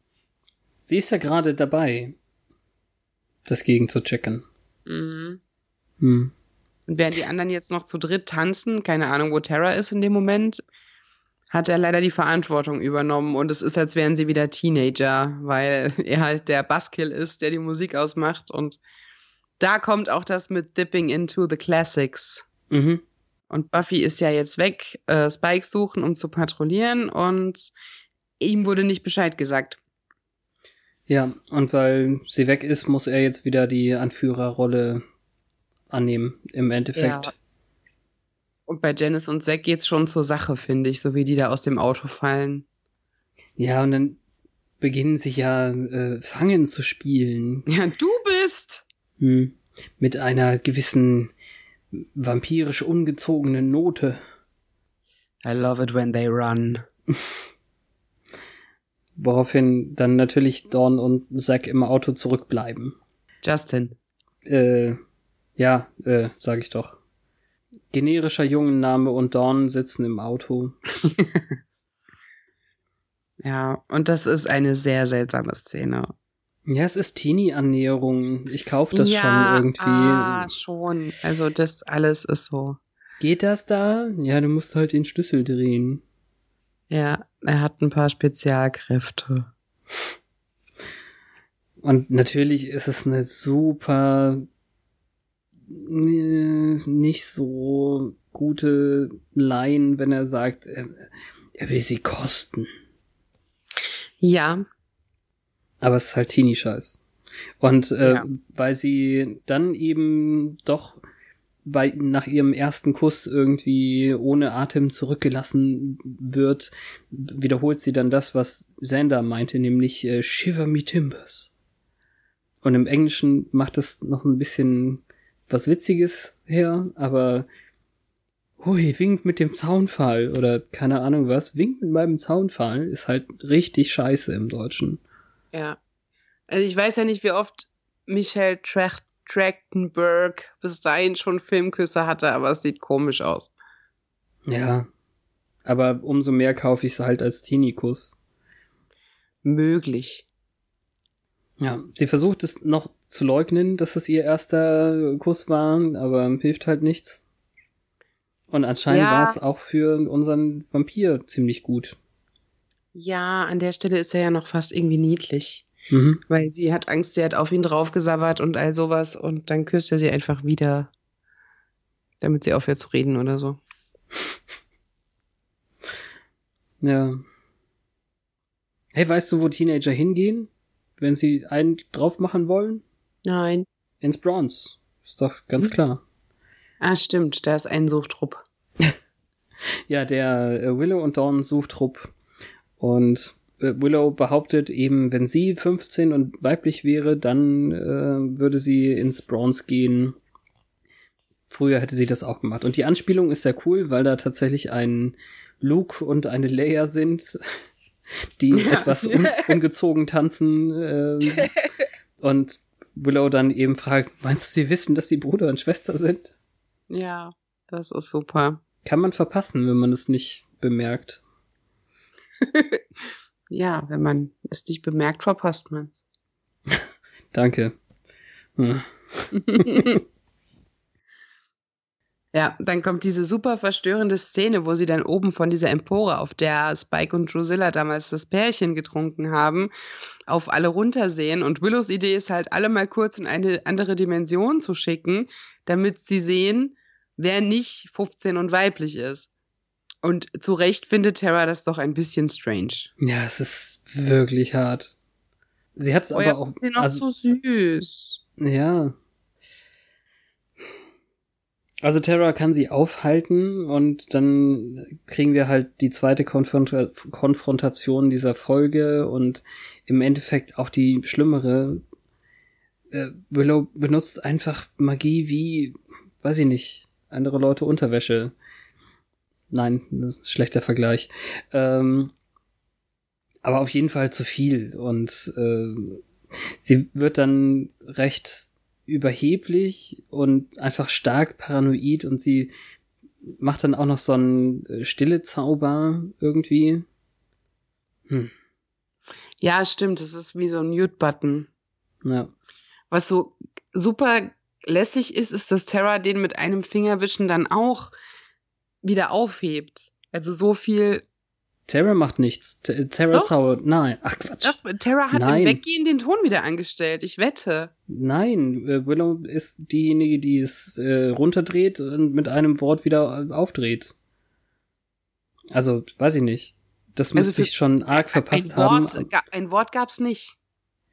A: Sie ist ja gerade dabei, das gegen zu checken.
B: Mhm.
A: Hm.
B: Und während die anderen jetzt noch zu dritt tanzen, keine Ahnung, wo Terra ist in dem Moment, hat er leider die Verantwortung übernommen und es ist, als wären sie wieder Teenager, weil er halt der Buskill ist, der die Musik ausmacht und da kommt auch das mit Dipping into the Classics.
A: Mhm.
B: Und Buffy ist ja jetzt weg, äh, Spike suchen, um zu patrouillieren und ihm wurde nicht Bescheid gesagt.
A: Ja, und weil sie weg ist, muss er jetzt wieder die Anführerrolle annehmen, im Endeffekt.
B: Ja. Und bei Janice und Zack geht's schon zur Sache, finde ich, so wie die da aus dem Auto fallen.
A: Ja, und dann beginnen sich ja äh, Fangen zu spielen.
B: Ja, du bist!
A: Hm. Mit einer gewissen vampirisch ungezogenen Note.
B: I love it when they run.
A: Woraufhin dann natürlich Dawn und Zack im Auto zurückbleiben.
B: Justin.
A: Äh, ja, äh, sag ich doch. Generischer Jungenname und Dawn sitzen im Auto.
B: Ja, und das ist eine sehr seltsame Szene.
A: Ja, es ist Teenie-Annäherung. Ich kauf das
B: ja,
A: schon irgendwie.
B: Ah, schon. Also das alles ist so.
A: Geht das da? Ja, du musst halt den Schlüssel drehen.
B: Ja, er hat ein paar Spezialkräfte.
A: Und natürlich ist es eine super nicht so gute Line, wenn er sagt, er, er will sie kosten.
B: Ja,
A: Aber es ist halt Teenie-Scheiß. Und äh,
B: Ja.
A: weil sie dann eben doch bei, nach ihrem ersten Kuss irgendwie ohne Atem zurückgelassen wird, wiederholt sie dann das, was Xander meinte, nämlich äh, Shiver me timbers. Und im Englischen macht es noch ein bisschen was Witziges her, aber hui, winkt mit dem Zaunfall oder keine Ahnung was, winkt mit meinem Zaunfall ist halt richtig scheiße im Deutschen.
B: ja. Also ich weiß ja nicht, wie oft Michelle Tracht Trachtenberg bis dahin schon Filmküsse hatte, aber es sieht komisch aus.
A: Ja. Aber umso mehr kaufe ich es halt als Teenie-Kuss.
B: Möglich.
A: Ja, sie versucht es noch zu leugnen, dass es ihr erster Kuss war, aber hilft halt nichts. Und anscheinend
B: Ja.
A: war es auch für unseren Vampir ziemlich gut.
B: Ja, an der Stelle ist er ja noch fast irgendwie niedlich.
A: Mhm.
B: Weil sie hat Angst, sie hat auf ihn draufgesabbert und all sowas und dann küsst er sie einfach wieder, damit sie aufhört zu reden oder so.
A: Ja. Hey, weißt du, wo Teenager hingehen, wenn sie einen drauf machen wollen?
B: Nein.
A: Ins Bronze. Ist doch ganz
B: Hm.
A: klar.
B: Ah, stimmt, da ist ein Suchtrupp.
A: Ja, der äh, Willow und Dawn Suchtrupp. Und äh, Willow behauptet eben, wenn sie 15 und weiblich wäre, dann äh, würde sie ins Bronze gehen. Früher hätte sie das auch gemacht. Und die Anspielung ist sehr cool, weil da tatsächlich ein Luke und eine Leia sind, die
B: Ja.
A: etwas un ungezogen tanzen. ähm, und Willow dann eben fragt, meinst du, sie wissen, dass die Bruder und Schwester sind?
B: Ja, das ist super.
A: Kann man verpassen, wenn man es nicht bemerkt.
B: Ja, wenn man es nicht bemerkt, verpasst man es.
A: Danke. Hm.
B: Ja, dann kommt diese super verstörende Szene, wo sie dann oben von dieser Empore, auf der Spike und Drusilla damals das Pärchen getrunken haben, auf alle runtersehen. Und Willows Idee ist halt, alle mal kurz in eine andere Dimension zu schicken, damit sie sehen, wer nicht 15 und weiblich ist. Und zu Recht findet Terra das doch ein bisschen strange.
A: Ja, es ist wirklich hart. Sie hat es
B: Oh ja,
A: aber auch.
B: sie noch
A: Also,
B: so süß.
A: ja. Also Terra kann sie aufhalten und dann kriegen wir halt die zweite Konfronta Konfrontation dieser Folge und im Endeffekt auch die schlimmere. Äh, Willow benutzt einfach Magie wie, weiß ich nicht, andere Leute Unterwäsche. Nein, das ist ein schlechter Vergleich. Ähm, aber auf jeden Fall zu viel. Und äh, sie wird dann recht überheblich und einfach stark paranoid und sie macht dann auch noch so einen äh, stille Zauber irgendwie.
B: Hm. Ja, stimmt. Das ist wie so ein Mute-Button.
A: Ja.
B: Was so super lässig ist, ist, dass Terra den mit einem Fingerwischen dann auch wieder aufhebt. Also so viel.
A: Terra macht nichts. Terra zaubert. Nein. Ach Quatsch. Doch,
B: Terra hat Nein. im Weggehen den Ton wieder angestellt. Ich wette.
A: Nein, äh, Willow ist diejenige, die es äh, runterdreht und mit einem Wort wieder aufdreht. Also, weiß ich nicht. Das also müsste ich schon arg verpasst
B: ein
A: haben.
B: Wort, ein Wort gab's nicht.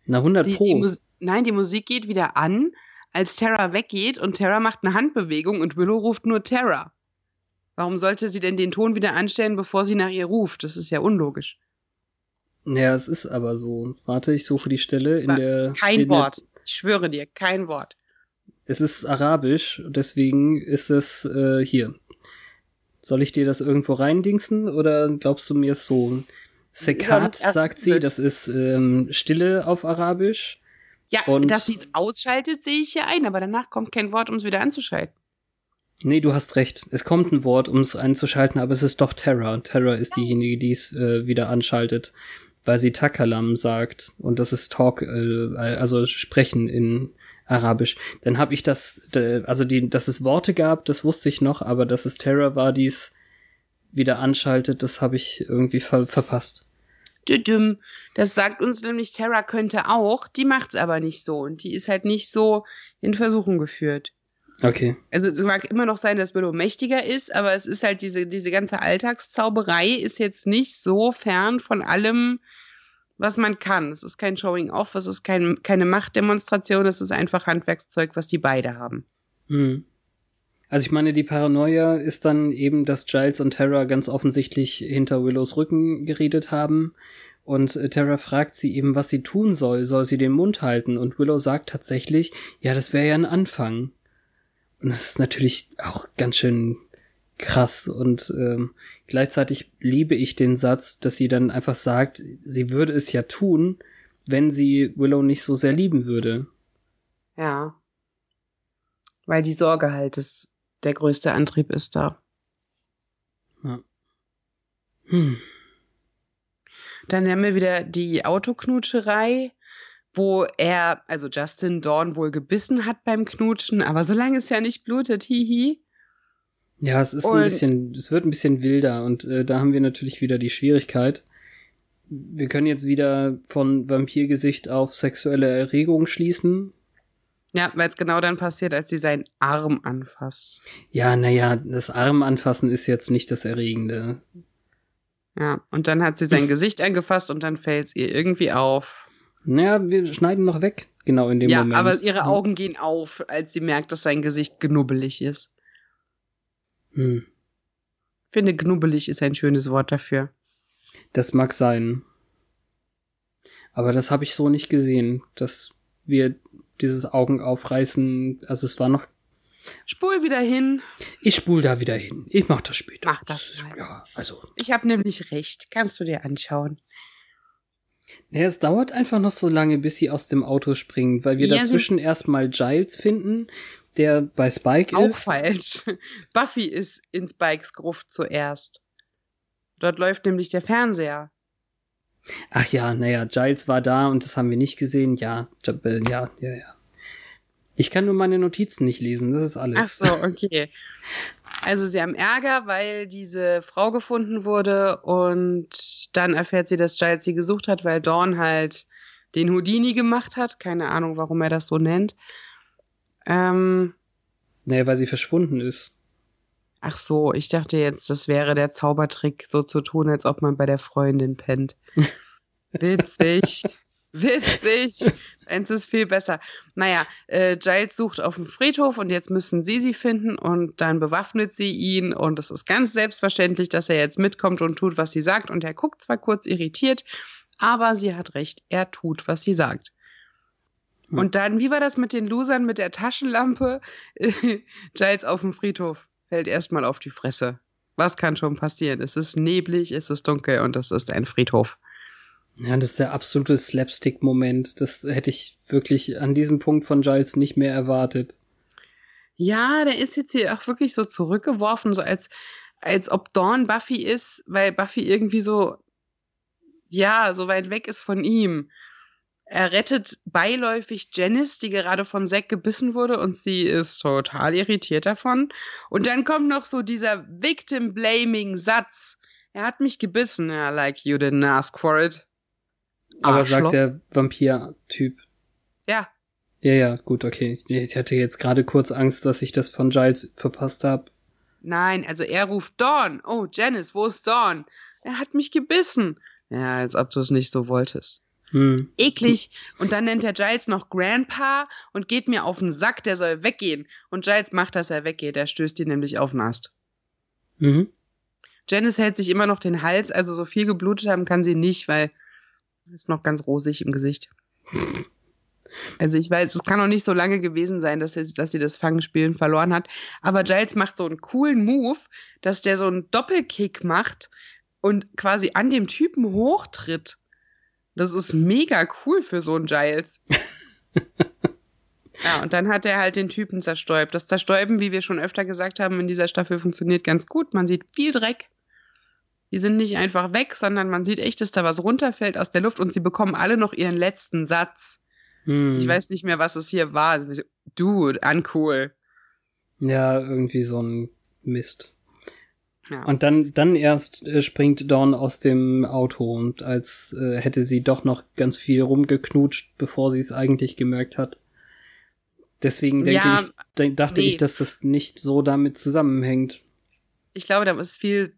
A: Na, 100
B: die,
A: Pro.
B: Die Nein, die Musik geht wieder an, als Terra weggeht und Terra macht eine Handbewegung und Willow ruft nur Terra. Warum sollte sie denn den Ton wieder anstellen, bevor sie nach ihr ruft? Das ist ja unlogisch.
A: Ja, es ist aber so. Warte, ich suche die Stelle in der.
B: Kein
A: in
B: Wort. Der, ich schwöre dir, kein Wort.
A: Es ist arabisch, deswegen ist es äh, hier. Soll ich dir das irgendwo reindingsen oder glaubst du mir es so? Sekat, sagt sie, das ist ähm, Stille auf Arabisch.
B: Ja, und dass sie es ausschaltet, sehe ich hier ein, aber danach kommt kein Wort, um es wieder anzuschalten.
A: Nee, du hast recht. Es kommt ein Wort, um es einzuschalten, aber es ist doch Terra. Terra ist diejenige, die es äh, wieder anschaltet, weil sie Takalam sagt. Und das ist Talk, äh, also Sprechen in Arabisch. Dann habe ich das, also die, dass es Worte gab, das wusste ich noch, aber dass es Terra war, die es wieder anschaltet, das habe ich irgendwie ver verpasst.
B: Das sagt uns nämlich, Terra könnte auch, die macht's aber nicht so und die ist halt nicht so in Versuchung geführt.
A: Okay.
B: Also es mag immer noch sein, dass Willow mächtiger ist, aber es ist halt diese, diese ganze Alltagszauberei ist jetzt nicht so fern von allem, was man kann. Es ist kein Showing-off, es ist kein, keine Machtdemonstration, es ist einfach Handwerkszeug, was die beide haben.
A: Hm. Also ich meine, die Paranoia ist dann eben, dass Giles und Terra ganz offensichtlich hinter Willows Rücken geredet haben. Und äh, Terra fragt sie eben, was sie tun soll. Soll sie den Mund halten? Und Willow sagt tatsächlich, ja, das wäre ja ein Anfang. Und das ist natürlich auch ganz schön krass. Und ähm, gleichzeitig liebe ich den Satz, dass sie dann einfach sagt, sie würde es ja tun, wenn sie Willow nicht so sehr lieben würde.
B: Ja. Weil die Sorge halt ist, der größte Antrieb ist da.
A: Ja. Hm.
B: Dann haben wir wieder die Autoknutscherei, wo er, also Justin Dorn wohl gebissen hat beim Knutschen, aber solange es ja nicht blutet, hihi.
A: Ja, es ist und ein bisschen, es wird ein bisschen wilder und äh, da haben wir natürlich wieder die Schwierigkeit. Wir können jetzt wieder von Vampirgesicht auf sexuelle Erregung schließen.
B: Ja, weil es genau dann passiert, als sie seinen Arm anfasst.
A: Ja, naja, das Arm anfassen ist jetzt nicht das Erregende.
B: Ja, und dann hat sie sein Gesicht angefasst und dann fällt es ihr irgendwie auf.
A: Naja, wir schneiden noch weg, genau in dem ja, Moment.
B: Ja, aber ihre Augen gehen auf, als sie merkt, dass sein Gesicht knubbelig ist.
A: Hm.
B: Ich finde, knubbelig ist ein schönes Wort dafür.
A: Das mag sein. Aber das habe ich so nicht gesehen, dass wir dieses Augen aufreißen. Also es war noch.
B: Spul wieder hin.
A: Ich spul da wieder hin. Ich mach das später.
B: Mach das.
A: Mal. Ja, also.
B: Ich habe nämlich recht. Kannst du dir anschauen.
A: Naja, es dauert einfach noch so lange, bis sie aus dem Auto springen, weil wir ja, dazwischen erstmal Giles finden, der bei Spike
B: auch
A: ist.
B: Auch falsch. Buffy ist in Spikes Gruft zuerst. Dort läuft nämlich der Fernseher.
A: Ach ja, naja, Giles war da und das haben wir nicht gesehen. Ja, ja, ja, ja. Ich kann nur meine Notizen nicht lesen, das ist alles.
B: Ach so, okay. Also sie haben Ärger, weil diese Frau gefunden wurde und dann erfährt sie, dass Giles sie gesucht hat, weil Dawn halt den Houdini gemacht hat. Keine Ahnung, warum er das so nennt. Ähm,
A: naja, weil sie verschwunden ist.
B: Ach so, ich dachte jetzt, das wäre der Zaubertrick, so zu tun, als ob man bei der Freundin pennt. Witzig. Witzig. Eins ist viel besser. Naja, äh, Giles sucht auf dem Friedhof und jetzt müssen sie sie finden und dann bewaffnet sie ihn und es ist ganz selbstverständlich, dass er jetzt mitkommt und tut, was sie sagt und er guckt zwar kurz irritiert, aber sie hat recht, er tut, was sie sagt. Hm. Und dann, wie war das mit den Losern mit der Taschenlampe? Giles auf dem Friedhof fällt erstmal auf die Fresse. Was kann schon passieren? Es ist neblig, es ist dunkel und es ist ein Friedhof.
A: Ja, das ist der absolute Slapstick-Moment. Das hätte ich wirklich an diesem Punkt von Giles nicht mehr erwartet.
B: Ja, der ist jetzt hier auch wirklich so zurückgeworfen, so als, als ob Dawn Buffy ist, weil Buffy irgendwie so, ja, so weit weg ist von ihm. Er rettet beiläufig Janice, die gerade von Zack gebissen wurde und sie ist total irritiert davon. Und dann kommt noch so dieser Victim-Blaming-Satz. Er hat mich gebissen. Ja, like you didn't ask for it.
A: Aber Arschloch. sagt der Vampir-Typ.
B: Ja.
A: Ja, ja, gut, okay. Ich hatte jetzt gerade kurz Angst, dass ich das von Giles verpasst habe.
B: Nein, also er ruft Dawn. Oh, Janice, wo ist Dawn? Er hat mich gebissen. Ja, als ob du es nicht so wolltest. Hm. Eklig. Und dann nennt er Giles noch Grandpa und geht mir auf den Sack, der soll weggehen. Und Giles macht, dass er weggeht. Er stößt ihn nämlich auf den Ast. Mhm. Janice hält sich immer noch den Hals, also so viel geblutet haben kann sie nicht, weil ist noch ganz rosig im Gesicht. Also ich weiß, es kann auch nicht so lange gewesen sein, dass sie, dass sie das Fangspielen verloren hat. Aber Giles macht so einen coolen Move, dass der so einen Doppelkick macht und quasi an dem Typen hochtritt. Das ist mega cool für so einen Giles. ja, und dann hat er halt den Typen zerstäubt. Das Zerstäuben, wie wir schon öfter gesagt haben, in dieser Staffel funktioniert ganz gut. Man sieht viel Dreck. Die sind nicht einfach weg, sondern man sieht echt, dass da was runterfällt aus der Luft und sie bekommen alle noch ihren letzten Satz. Hm. Ich weiß nicht mehr, was es hier war. Dude, uncool.
A: Ja, irgendwie so ein Mist. Ja. Und dann, dann erst äh, springt Dawn aus dem Auto und als äh, hätte sie doch noch ganz viel rumgeknutscht, bevor sie es eigentlich gemerkt hat. Deswegen denke ja, ich, dachte nee. ich, dass das nicht so damit zusammenhängt.
B: Ich glaube, da ist viel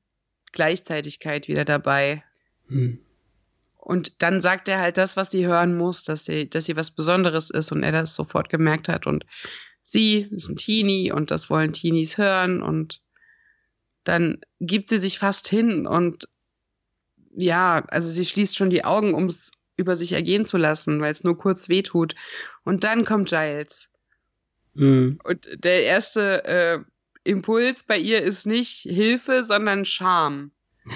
B: Gleichzeitigkeit wieder dabei. Hm. Und dann sagt er halt das, was sie hören muss, dass sie, dass sie was Besonderes ist und er das sofort gemerkt hat. Und sie ist ein Teenie und das wollen Teenies hören und dann gibt sie sich fast hin und ja, also sie schließt schon die Augen, um es über sich ergehen zu lassen, weil es nur kurz weh tut. Und dann kommt Giles. Mhm. Und der erste äh, Impuls bei ihr ist nicht Hilfe, sondern Scham.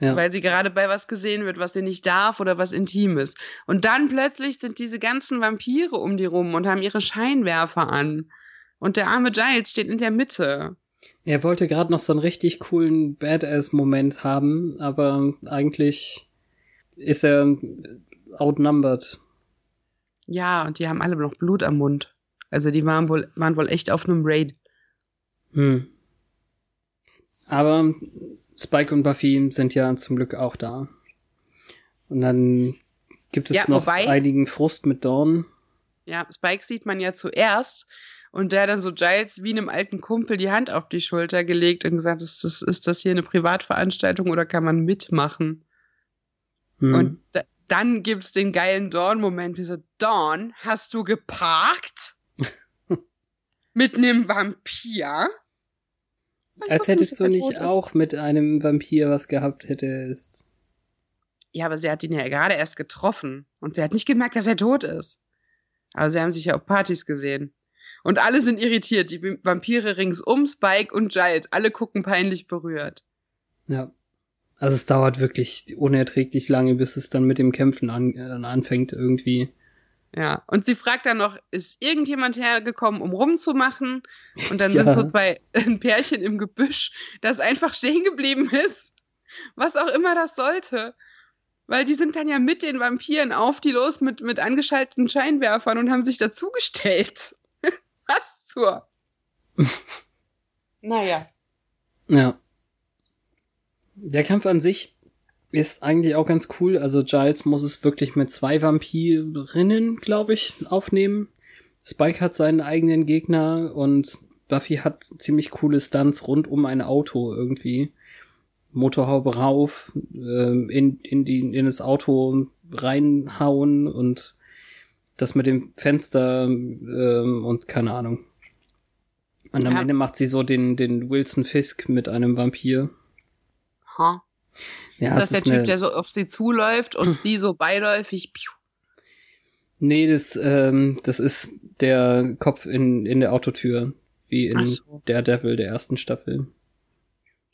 B: Ja. Weil sie gerade bei was gesehen wird, was sie nicht darf oder was intim ist. Und dann plötzlich sind diese ganzen Vampire um die rum und haben ihre Scheinwerfer an. Und der arme Giles steht in der Mitte.
A: Er wollte gerade noch so einen richtig coolen Badass-Moment haben, aber eigentlich ist er outnumbered.
B: Ja, und die haben alle noch Blut am Mund. Also die waren wohl, waren wohl echt auf einem Raid. Hm.
A: Aber Spike und Buffy sind ja zum Glück auch da. Und dann gibt es ja, noch wobei, einigen Frust mit Dawn.
B: Ja, Spike sieht man ja zuerst und der hat dann so Giles wie einem alten Kumpel die Hand auf die Schulter gelegt und gesagt, ist das, ist das hier eine Privatveranstaltung oder kann man mitmachen? Hm. Und da, dann gibt's den geilen Dawn-Moment, wie so, Dawn, hast du geparkt? Mit einem Vampir?
A: Als hättest du nicht auch mit einem Vampir was gehabt hättest.
B: Ja, aber sie hat ihn ja gerade erst getroffen und sie hat nicht gemerkt, dass er tot ist. Aber sie haben sich ja auf Partys gesehen. Und alle sind irritiert. Die Vampire ringsum, Spike und Giles. Alle gucken peinlich berührt.
A: Ja. Also es dauert wirklich unerträglich lange, bis es dann mit dem Kämpfen an, äh, anfängt irgendwie.
B: Ja, und sie fragt dann noch, ist irgendjemand hergekommen, um rumzumachen? Und dann ja. sind so zwei ein Pärchen im Gebüsch, das einfach stehen geblieben ist. Was auch immer das sollte. Weil die sind dann ja mit den Vampiren auf die los mit, mit angeschalteten Scheinwerfern und haben sich dazugestellt. Was zur? naja.
A: Ja. Der Kampf an sich ist eigentlich auch ganz cool. Also Giles muss es wirklich mit zwei Vampirinnen, glaube ich, aufnehmen. Spike hat seinen eigenen Gegner und Buffy hat ziemlich coole Stunts rund um ein Auto irgendwie. Motorhaube rauf, äh, in, in, die, in das Auto reinhauen und das mit dem Fenster äh, und keine Ahnung. Und am ja. Ende macht sie so den, den Wilson Fisk mit einem Vampir.
B: Ha. Ja, ist das der Typ, eine... der so auf sie zuläuft und hm. sie so beiläufig? Piu.
A: Nee, das, ähm, das ist der Kopf in, in der Autotür, wie in so. Daredevil der ersten Staffel.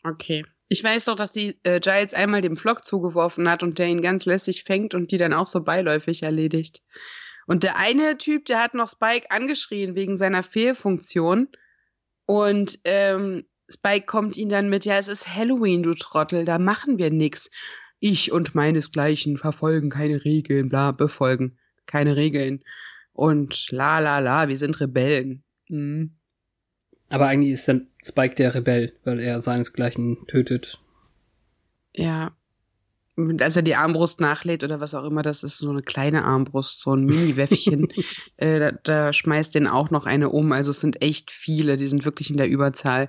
B: Okay. Ich weiß doch, dass sie äh, Giles einmal dem Flock zugeworfen hat und der ihn ganz lässig fängt und die dann auch so beiläufig erledigt. Und der eine Typ, der hat noch Spike angeschrien wegen seiner Fehlfunktion. Und ähm, Spike kommt ihn dann mit, ja, es ist Halloween, du Trottel, da machen wir nix. Ich und meinesgleichen verfolgen keine Regeln, bla, befolgen keine Regeln. Und la la la, wir sind Rebellen. Mhm.
A: Aber eigentlich ist dann Spike der Rebell, weil er seinesgleichen tötet.
B: Ja. Und als er die Armbrust nachlädt oder was auch immer, das ist so eine kleine Armbrust, so ein Mini-Wäffchen, äh, da, da schmeißt den auch noch eine um. Also es sind echt viele, die sind wirklich in der Überzahl.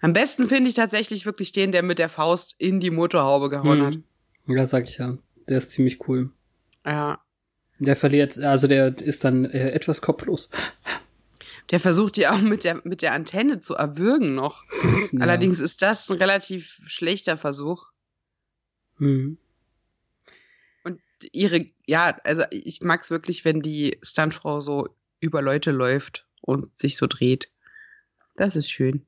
B: Am besten finde ich tatsächlich wirklich den, der mit der Faust in die Motorhaube gehauen hm. hat.
A: Ja, sag ich ja. Der ist ziemlich cool.
B: Ja.
A: Der verliert, also der ist dann äh, etwas kopflos.
B: Der versucht die auch mit der, mit der Antenne zu erwürgen noch. Ja. Allerdings ist das ein relativ schlechter Versuch.
A: Mhm.
B: Und ihre, ja, also ich mag es wirklich, wenn die Stuntfrau so über Leute läuft und sich so dreht. Das ist schön.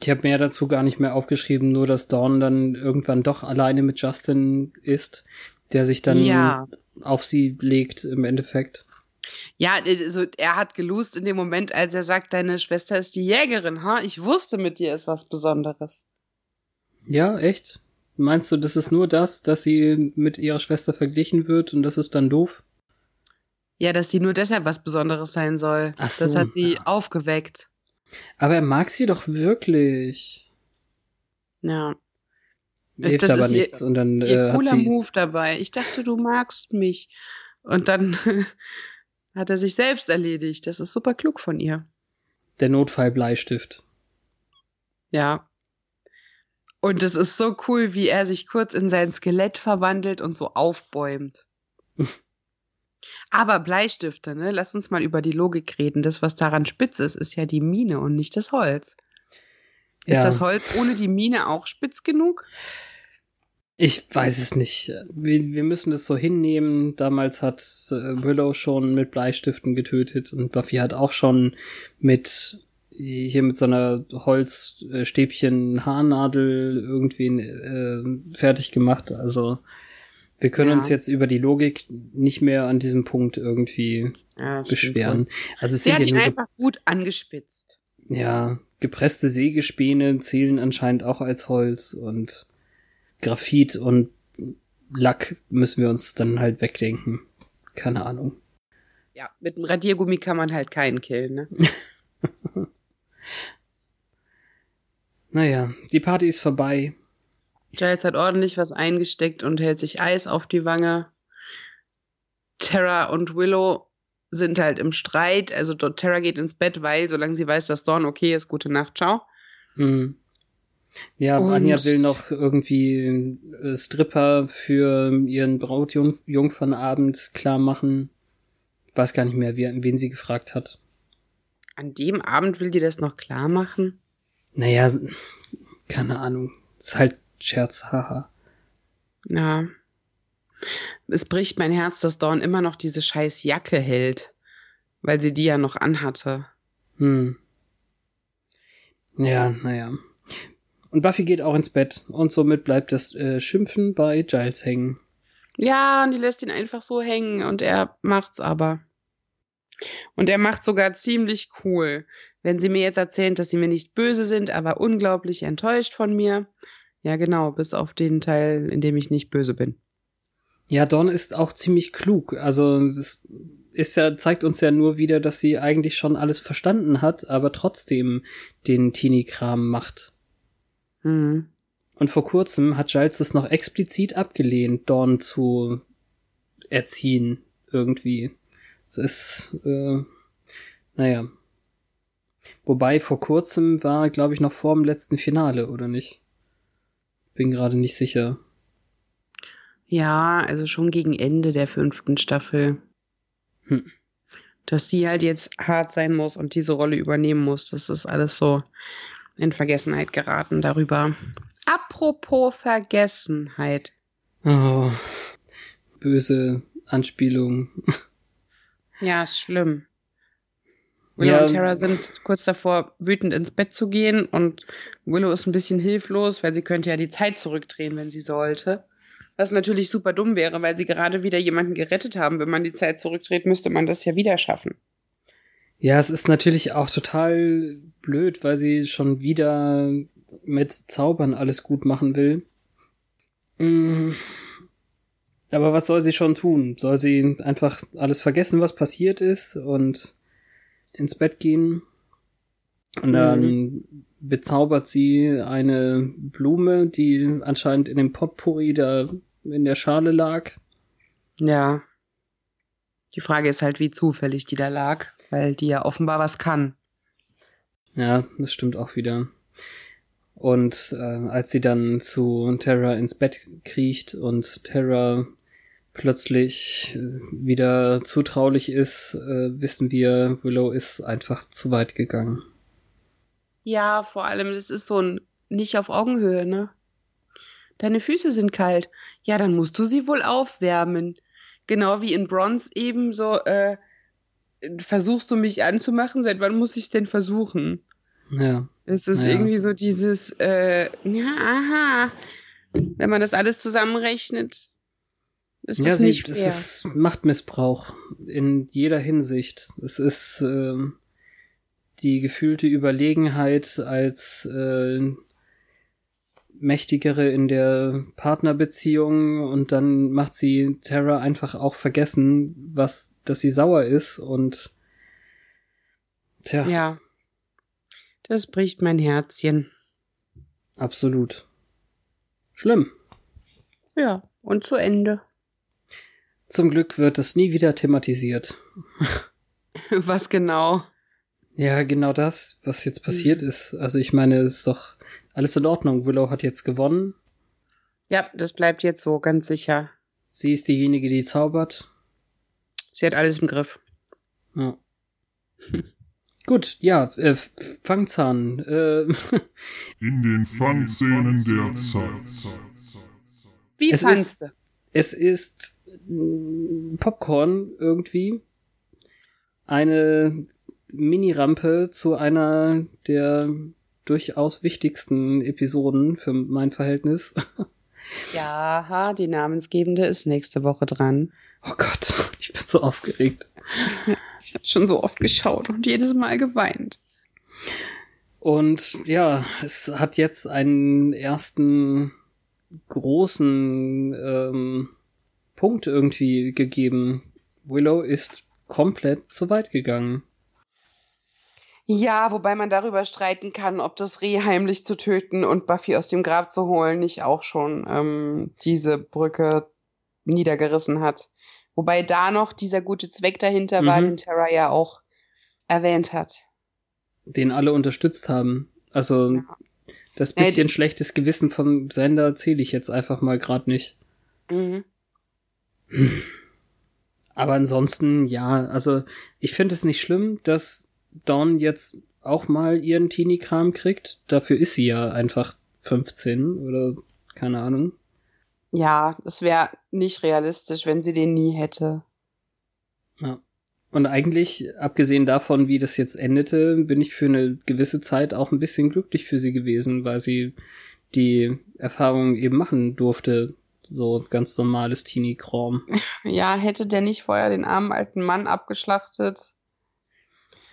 A: Ich habe mir dazu gar nicht mehr aufgeschrieben, nur dass Dawn dann irgendwann doch alleine mit Justin ist, der sich dann ja. auf sie legt im Endeffekt.
B: Ja, also er hat gelust in dem Moment, als er sagt, deine Schwester ist die Jägerin, ha? Ich wusste, mit dir ist was Besonderes.
A: Ja, echt? Meinst du, das ist nur das, dass sie mit ihrer Schwester verglichen wird und das ist dann doof?
B: Ja, dass sie nur deshalb was Besonderes sein soll. Ach so, das hat sie ja. aufgeweckt.
A: Aber er mag sie doch wirklich.
B: Ja.
A: Hilft das aber nichts. Ihr, und dann,
B: ihr äh, cooler Move dabei. Ich dachte, du magst mich. Und dann hat er sich selbst erledigt. Das ist super klug von ihr.
A: Der Notfallbleistift.
B: Ja. Und es ist so cool, wie er sich kurz in sein Skelett verwandelt und so aufbäumt. Aber Bleistifte, ne? Lass uns mal über die Logik reden. Das, was daran spitz ist, ist ja die Mine und nicht das Holz. Ist ja. das Holz ohne die Mine auch spitz genug?
A: Ich weiß es nicht. Wir, wir müssen das so hinnehmen. Damals hat äh, Willow schon mit Bleistiften getötet und Buffy hat auch schon mit hier mit so einer Holzstäbchen Haarnadel irgendwie äh, fertig gemacht. Also wir können ja. uns jetzt über die Logik nicht mehr an diesem Punkt irgendwie ja, beschweren. Also es
B: Sie
A: sind
B: hat
A: ja
B: ihn einfach gut angespitzt.
A: Ja, gepresste Sägespäne zählen anscheinend auch als Holz und Graphit und Lack müssen wir uns dann halt wegdenken. Keine Ahnung.
B: Ja, mit einem Radiergummi kann man halt keinen killen, ne?
A: naja, die Party ist vorbei.
B: Giles hat ordentlich was eingesteckt und hält sich Eis auf die Wange. Terra und Willow sind halt im Streit. Also Terra geht ins Bett, weil, solange sie weiß, dass Dawn okay ist, gute Nacht, ciao.
A: Mhm. Ja, und Anja will noch irgendwie Stripper für ihren Brautjungfernabend klar machen. Ich weiß gar nicht mehr, wen, wen sie gefragt hat.
B: An dem Abend will die das noch klar machen?
A: Naja, keine Ahnung. Ist halt Scherz, haha.
B: Ja. Es bricht mein Herz, dass Dawn immer noch diese scheiß Jacke hält. Weil sie die ja noch anhatte.
A: Hm. Ja, naja. Und Buffy geht auch ins Bett und somit bleibt das äh, Schimpfen bei Giles hängen.
B: Ja, und die lässt ihn einfach so hängen und er macht's aber. Und er macht sogar ziemlich cool. Wenn sie mir jetzt erzählt, dass sie mir nicht böse sind, aber unglaublich enttäuscht von mir. Ja, genau, bis auf den Teil, in dem ich nicht böse bin.
A: Ja, Dawn ist auch ziemlich klug. Also, es ist ja, zeigt uns ja nur wieder, dass sie eigentlich schon alles verstanden hat, aber trotzdem den Teenie-Kram macht.
B: Mhm.
A: Und vor kurzem hat Giles es noch explizit abgelehnt, Dawn zu erziehen, irgendwie. Es ist, äh, naja. Wobei vor kurzem war, glaube ich, noch vor dem letzten Finale, oder nicht? Bin gerade nicht sicher.
B: Ja, also schon gegen Ende der fünften Staffel.
A: Hm.
B: Dass sie halt jetzt hart sein muss und diese Rolle übernehmen muss, das ist alles so in Vergessenheit geraten darüber. Apropos Vergessenheit.
A: Oh, böse Anspielung.
B: Ja, ist schlimm. Willow
A: Ja.
B: und Tara sind kurz davor, wütend ins Bett zu gehen und Willow ist ein bisschen hilflos, weil sie könnte ja die Zeit zurückdrehen, wenn sie sollte. Was natürlich super dumm wäre, weil sie gerade wieder jemanden gerettet haben. Wenn man die Zeit zurückdreht, müsste man das ja wieder schaffen.
A: Ja, es ist natürlich auch total blöd, weil sie schon wieder mit Zaubern alles gut machen will. Mm. Aber was soll sie schon tun? Soll sie einfach alles vergessen, was passiert ist und ins Bett gehen? Und dann bezaubert sie eine Blume, die anscheinend in dem Potpourri da in der Schale lag.
B: Ja. Die Frage ist halt, wie zufällig die da lag, weil die ja offenbar was kann.
A: Ja, das stimmt auch wieder. Und äh, als sie dann zu Terra ins Bett kriecht und Terra plötzlich wieder zutraulich ist, äh, wissen wir, Willow ist einfach zu weit gegangen.
B: Ja, vor allem, das ist so ein nicht auf Augenhöhe, ne? Deine Füße sind kalt. Ja, dann musst du sie wohl aufwärmen. Genau wie in Bronze eben so, äh, versuchst du mich anzumachen? Seit wann muss ich denn versuchen?
A: Ja,
B: Es ist
A: Ja.
B: irgendwie so dieses, äh, ja, aha. Wenn man das alles zusammenrechnet, ist
A: ja
B: es
A: sie,
B: nicht fair.
A: ist Machtmissbrauch in jeder Hinsicht. Es ist ähm, die gefühlte Überlegenheit als äh, mächtigere in der Partnerbeziehung und dann macht sie Terra einfach auch vergessen, was, dass sie sauer ist und tja,
B: ja. Das bricht mein Herzchen.
A: absolut. Schlimm.
B: Ja, und zu Ende.
A: Zum Glück wird es nie wieder thematisiert.
B: Was genau?
A: Ja, genau das, was jetzt passiert ist. Also ich meine, es ist doch alles in Ordnung. Willow hat jetzt gewonnen.
B: Ja, das bleibt jetzt so, ganz sicher.
A: Sie ist diejenige, die zaubert.
B: Sie hat alles im Griff.
A: Ja. Gut, ja, äh, Fangzahn. Äh,
D: In den Fangszenen der Zeit.
B: Wie
A: Es
B: fandst
A: ist-
B: du?
A: es ist Popcorn irgendwie. Eine Mini-Rampe zu einer der durchaus wichtigsten Episoden für mein Verhältnis.
B: Ja, ha, die Namensgebende ist nächste Woche dran.
A: Oh Gott, ich bin so aufgeregt.
B: Ich habe schon so oft geschaut und jedes Mal geweint.
A: Und ja, es hat jetzt einen ersten großen ähm, Punkt irgendwie gegeben. Willow ist komplett zu weit gegangen.
B: Ja, wobei man darüber streiten kann, ob das Reh heimlich zu töten und Buffy aus dem Grab zu holen nicht auch schon ähm, diese Brücke niedergerissen hat. Wobei da noch dieser gute Zweck dahinter war,
A: Mhm.
B: den Terra ja auch erwähnt hat.
A: Den alle unterstützt haben. Also
B: Ja.
A: das
B: Ja,
A: bisschen schlechtes Gewissen vom Sender zähle ich jetzt einfach mal gerade nicht.
B: Mhm.
A: Aber ansonsten, ja, also ich finde es nicht schlimm, dass Dawn jetzt auch mal ihren Teenie-Kram kriegt. Dafür ist sie ja einfach 15 oder keine Ahnung.
B: Ja, es wäre nicht realistisch, wenn sie den nie hätte.
A: Ja. Und eigentlich, abgesehen davon, wie das jetzt endete, bin ich für eine gewisse Zeit auch ein bisschen glücklich für sie gewesen, weil sie die Erfahrung eben machen durfte. So ganz normales Teenie-Kram.
B: Ja, hätte der nicht vorher den armen alten Mann abgeschlachtet,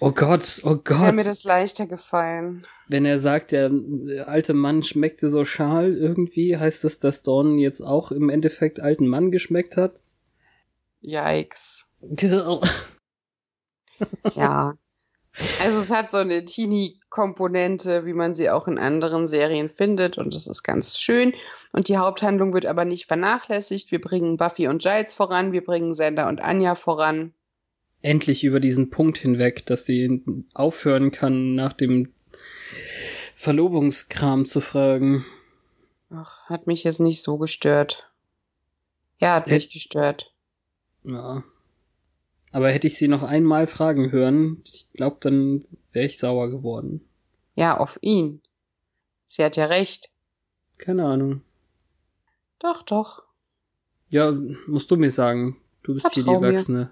A: Oh Gott, oh
B: wäre mir
A: Gott.
B: das leichter gefallen.
A: Wenn er sagt, der alte Mann schmeckte so schal irgendwie, heißt das, dass Dawn jetzt auch im Endeffekt alten Mann geschmeckt hat?
B: Yikes. Ja. Also es hat so eine Teenie-Komponente, wie man sie auch in anderen Serien findet und das ist ganz schön. Und die Haupthandlung wird aber nicht vernachlässigt. Wir bringen Buffy und Giles voran, wir bringen Sander und Anja voran.
A: Endlich über diesen Punkt hinweg, dass sie aufhören kann, nach dem Verlobungskram zu fragen.
B: Ach, hat mich jetzt nicht so gestört. Ja, hat mich gestört.
A: Ja. Aber hätte ich sie noch einmal fragen hören, ich glaube, dann wäre ich sauer geworden.
B: Ja, auf ihn. Sie hat ja recht.
A: Keine Ahnung.
B: Doch, doch.
A: Ja, musst du mir sagen. Du bist hier die. Erwachsene.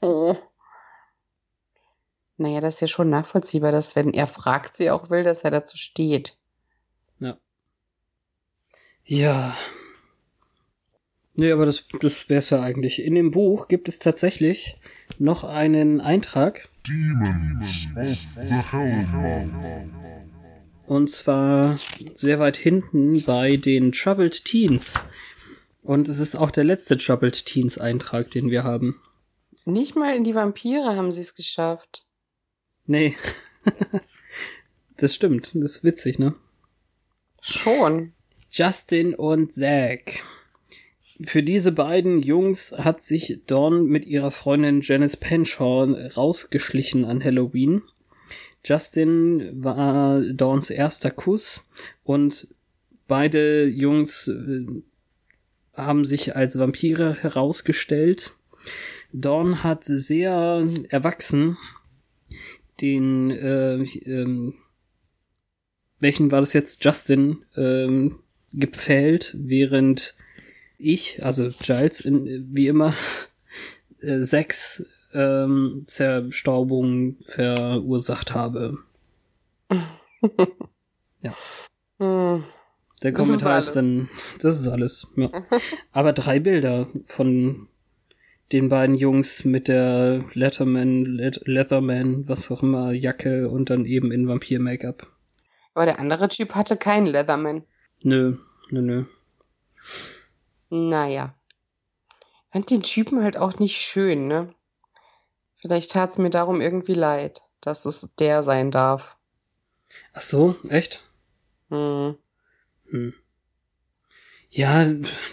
B: Oh. Naja, das ist ja schon nachvollziehbar, dass wenn er fragt, sie auch will, dass er dazu steht.
A: Ja. Ja. Nee, aber das, das wär's ja eigentlich. In dem Buch gibt es tatsächlich noch einen Eintrag.
D: Demons of the Hellmouth.
A: Und zwar sehr weit hinten bei den Troubled Teens. Und es ist auch der letzte Troubled Teens Eintrag, den wir haben.
B: Nicht mal in die Vampire haben sie es geschafft.
A: Nee. das stimmt. Das ist witzig, ne?
B: Schon.
A: Justin und Zack. Für diese beiden Jungs hat sich Dawn mit ihrer Freundin Janice Penshaw rausgeschlichen an Halloween. Justin war Dawns erster Kuss und beide Jungs äh, haben sich als Vampire herausgestellt. Dawn hat sehr erwachsen den, äh, ähm, welchen war das jetzt? Justin ähm, gepfählt, während ich, also Giles, in, wie immer, äh, sechs ähm, Zerstaubungen verursacht habe. ja.
B: Hm.
A: Der
B: ist
A: Kommentar ist,
B: alles.
A: dann, das ist alles. Ja. Aber drei Bilder von den beiden Jungs mit der Letterman, Let Leatherman, was auch immer, Jacke und dann eben in Vampir-Make-up.
B: Aber der andere Typ hatte keinen Leatherman.
A: Nö, nö, nö.
B: Naja. Ich fand den Typen halt auch nicht schön, ne? Vielleicht tat's mir darum irgendwie leid, dass es der sein darf.
A: Ach so, echt?
B: Hm.
A: Hm. Ja,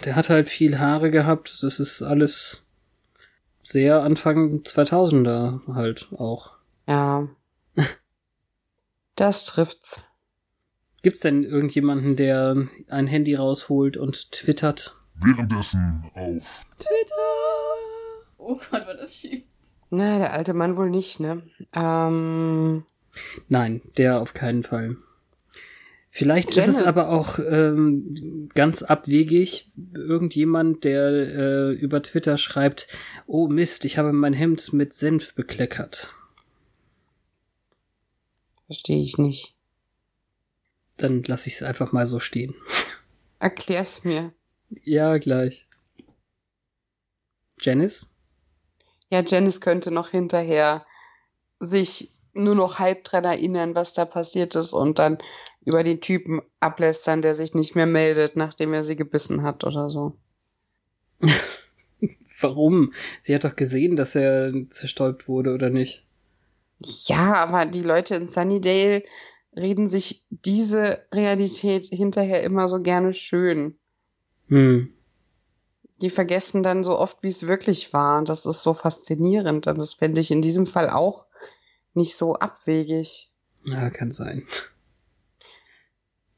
A: der hat halt viel Haare gehabt. Das ist alles sehr Anfang 2000er halt auch.
B: Ja. Das trifft's.
A: Gibt's denn irgendjemanden, der ein Handy rausholt und twittert?
D: Währenddessen auf
A: Twitter!
E: Oh Gott, war das schief.
B: Na, der alte Mann wohl nicht, ne? Ähm,
A: Nein, der auf keinen Fall. Vielleicht ist es
B: Janet.
A: aber auch ähm, ganz abwegig, irgendjemand, der äh, über Twitter schreibt, oh Mist, ich habe mein Hemd mit Senf bekleckert.
B: verstehe ich nicht.
A: Dann lasse ich es einfach mal so stehen.
B: Erklär's mir.
A: Ja, gleich. Janice?
B: Ja, Janice könnte noch hinterher sich nur noch halb dran erinnern, was da passiert ist und dann über den Typen ablästern, der sich nicht mehr meldet, nachdem er sie gebissen hat oder so.
A: Warum? Sie hat doch gesehen, dass er zerstäubt wurde, oder nicht?
B: Ja, aber die Leute in Sunnydale reden sich diese Realität hinterher immer so gerne schön.
A: Hm.
B: Die vergessen dann so oft, wie es wirklich war. Und das ist so faszinierend. Und das fände ich in diesem Fall auch nicht so abwegig.
A: Ja, kann sein.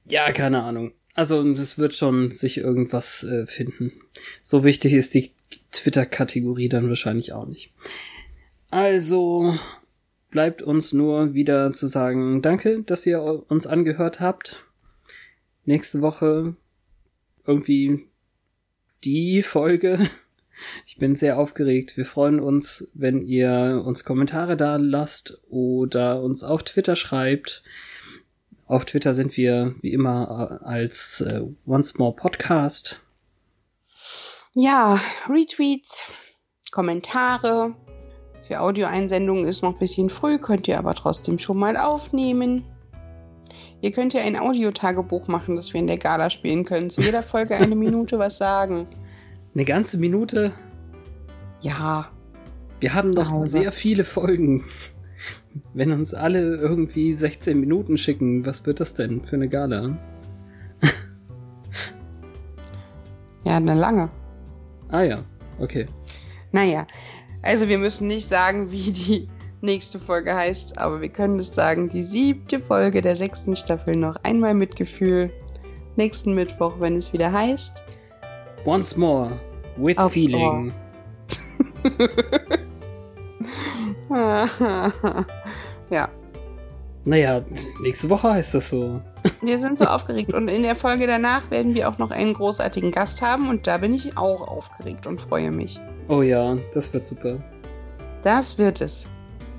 A: Ja, keine Ahnung. Also, es wird schon sich irgendwas äh, finden. So wichtig ist die Twitter-Kategorie dann wahrscheinlich auch nicht. Also, bleibt uns nur wieder zu sagen, danke, dass ihr uns angehört habt. Nächste Woche irgendwie die Folge. Ich bin sehr aufgeregt. Wir freuen uns, wenn ihr uns Kommentare da lasst oder uns auf Twitter schreibt. Auf Twitter sind wir wie immer äh, als äh, Once More Podcast.
B: Ja, Retweets, Kommentare. Für Audioeinsendungen ist noch ein bisschen früh, könnt ihr aber trotzdem schon mal aufnehmen. Ihr könnt ja ein Audiotagebuch machen, das wir in der Gala spielen können. Zu jeder Folge eine Minute was sagen.
A: Eine ganze Minute.
B: Ja,
A: Wir haben noch
B: Also.
A: sehr viele Folgen. Wenn uns alle irgendwie 16 Minuten schicken, was wird das denn für eine Gala?
B: ja, eine lange.
A: Ah ja, okay.
B: Naja, also wir müssen nicht sagen, wie die nächste Folge heißt, aber wir können es sagen, die siebte Folge der sechsten Staffel noch einmal mit Gefühl. Nächsten Mittwoch, wenn es wieder heißt.
A: Once more, with
B: Aufs
A: feeling.
B: ja,
A: Naja, nächste Woche heißt das so.
B: wir sind so aufgeregt und in der Folge danach werden wir auch noch einen großartigen Gast haben und da bin ich auch aufgeregt und freue mich.
A: Oh ja, das wird super.
B: Das wird es.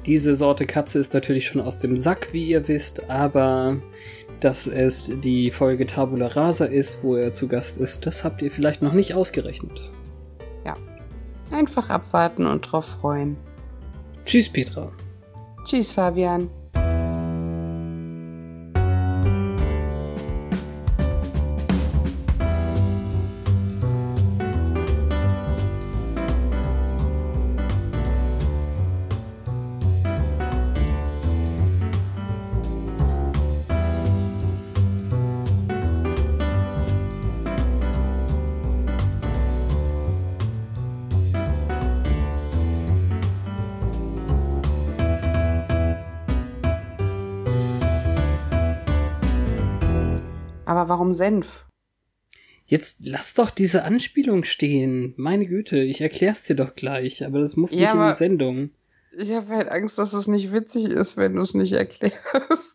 A: Diese Sorte Katze ist natürlich schon aus dem Sack, wie ihr wisst, aber dass es die Folge Tabula Rasa ist, wo er zu Gast ist, das habt ihr vielleicht noch nicht ausgerechnet.
B: Ja. Einfach abwarten und drauf freuen.
A: Tschüss, Petra.
B: Tschüss, Fabian. Senf?
A: Jetzt lass doch diese Anspielung stehen. Meine Güte, ich erklär's dir doch gleich, aber das muss
B: Ja,
A: nicht in die Sendung.
B: Ich habe halt Angst, dass es nicht witzig ist, wenn du es nicht erklärst.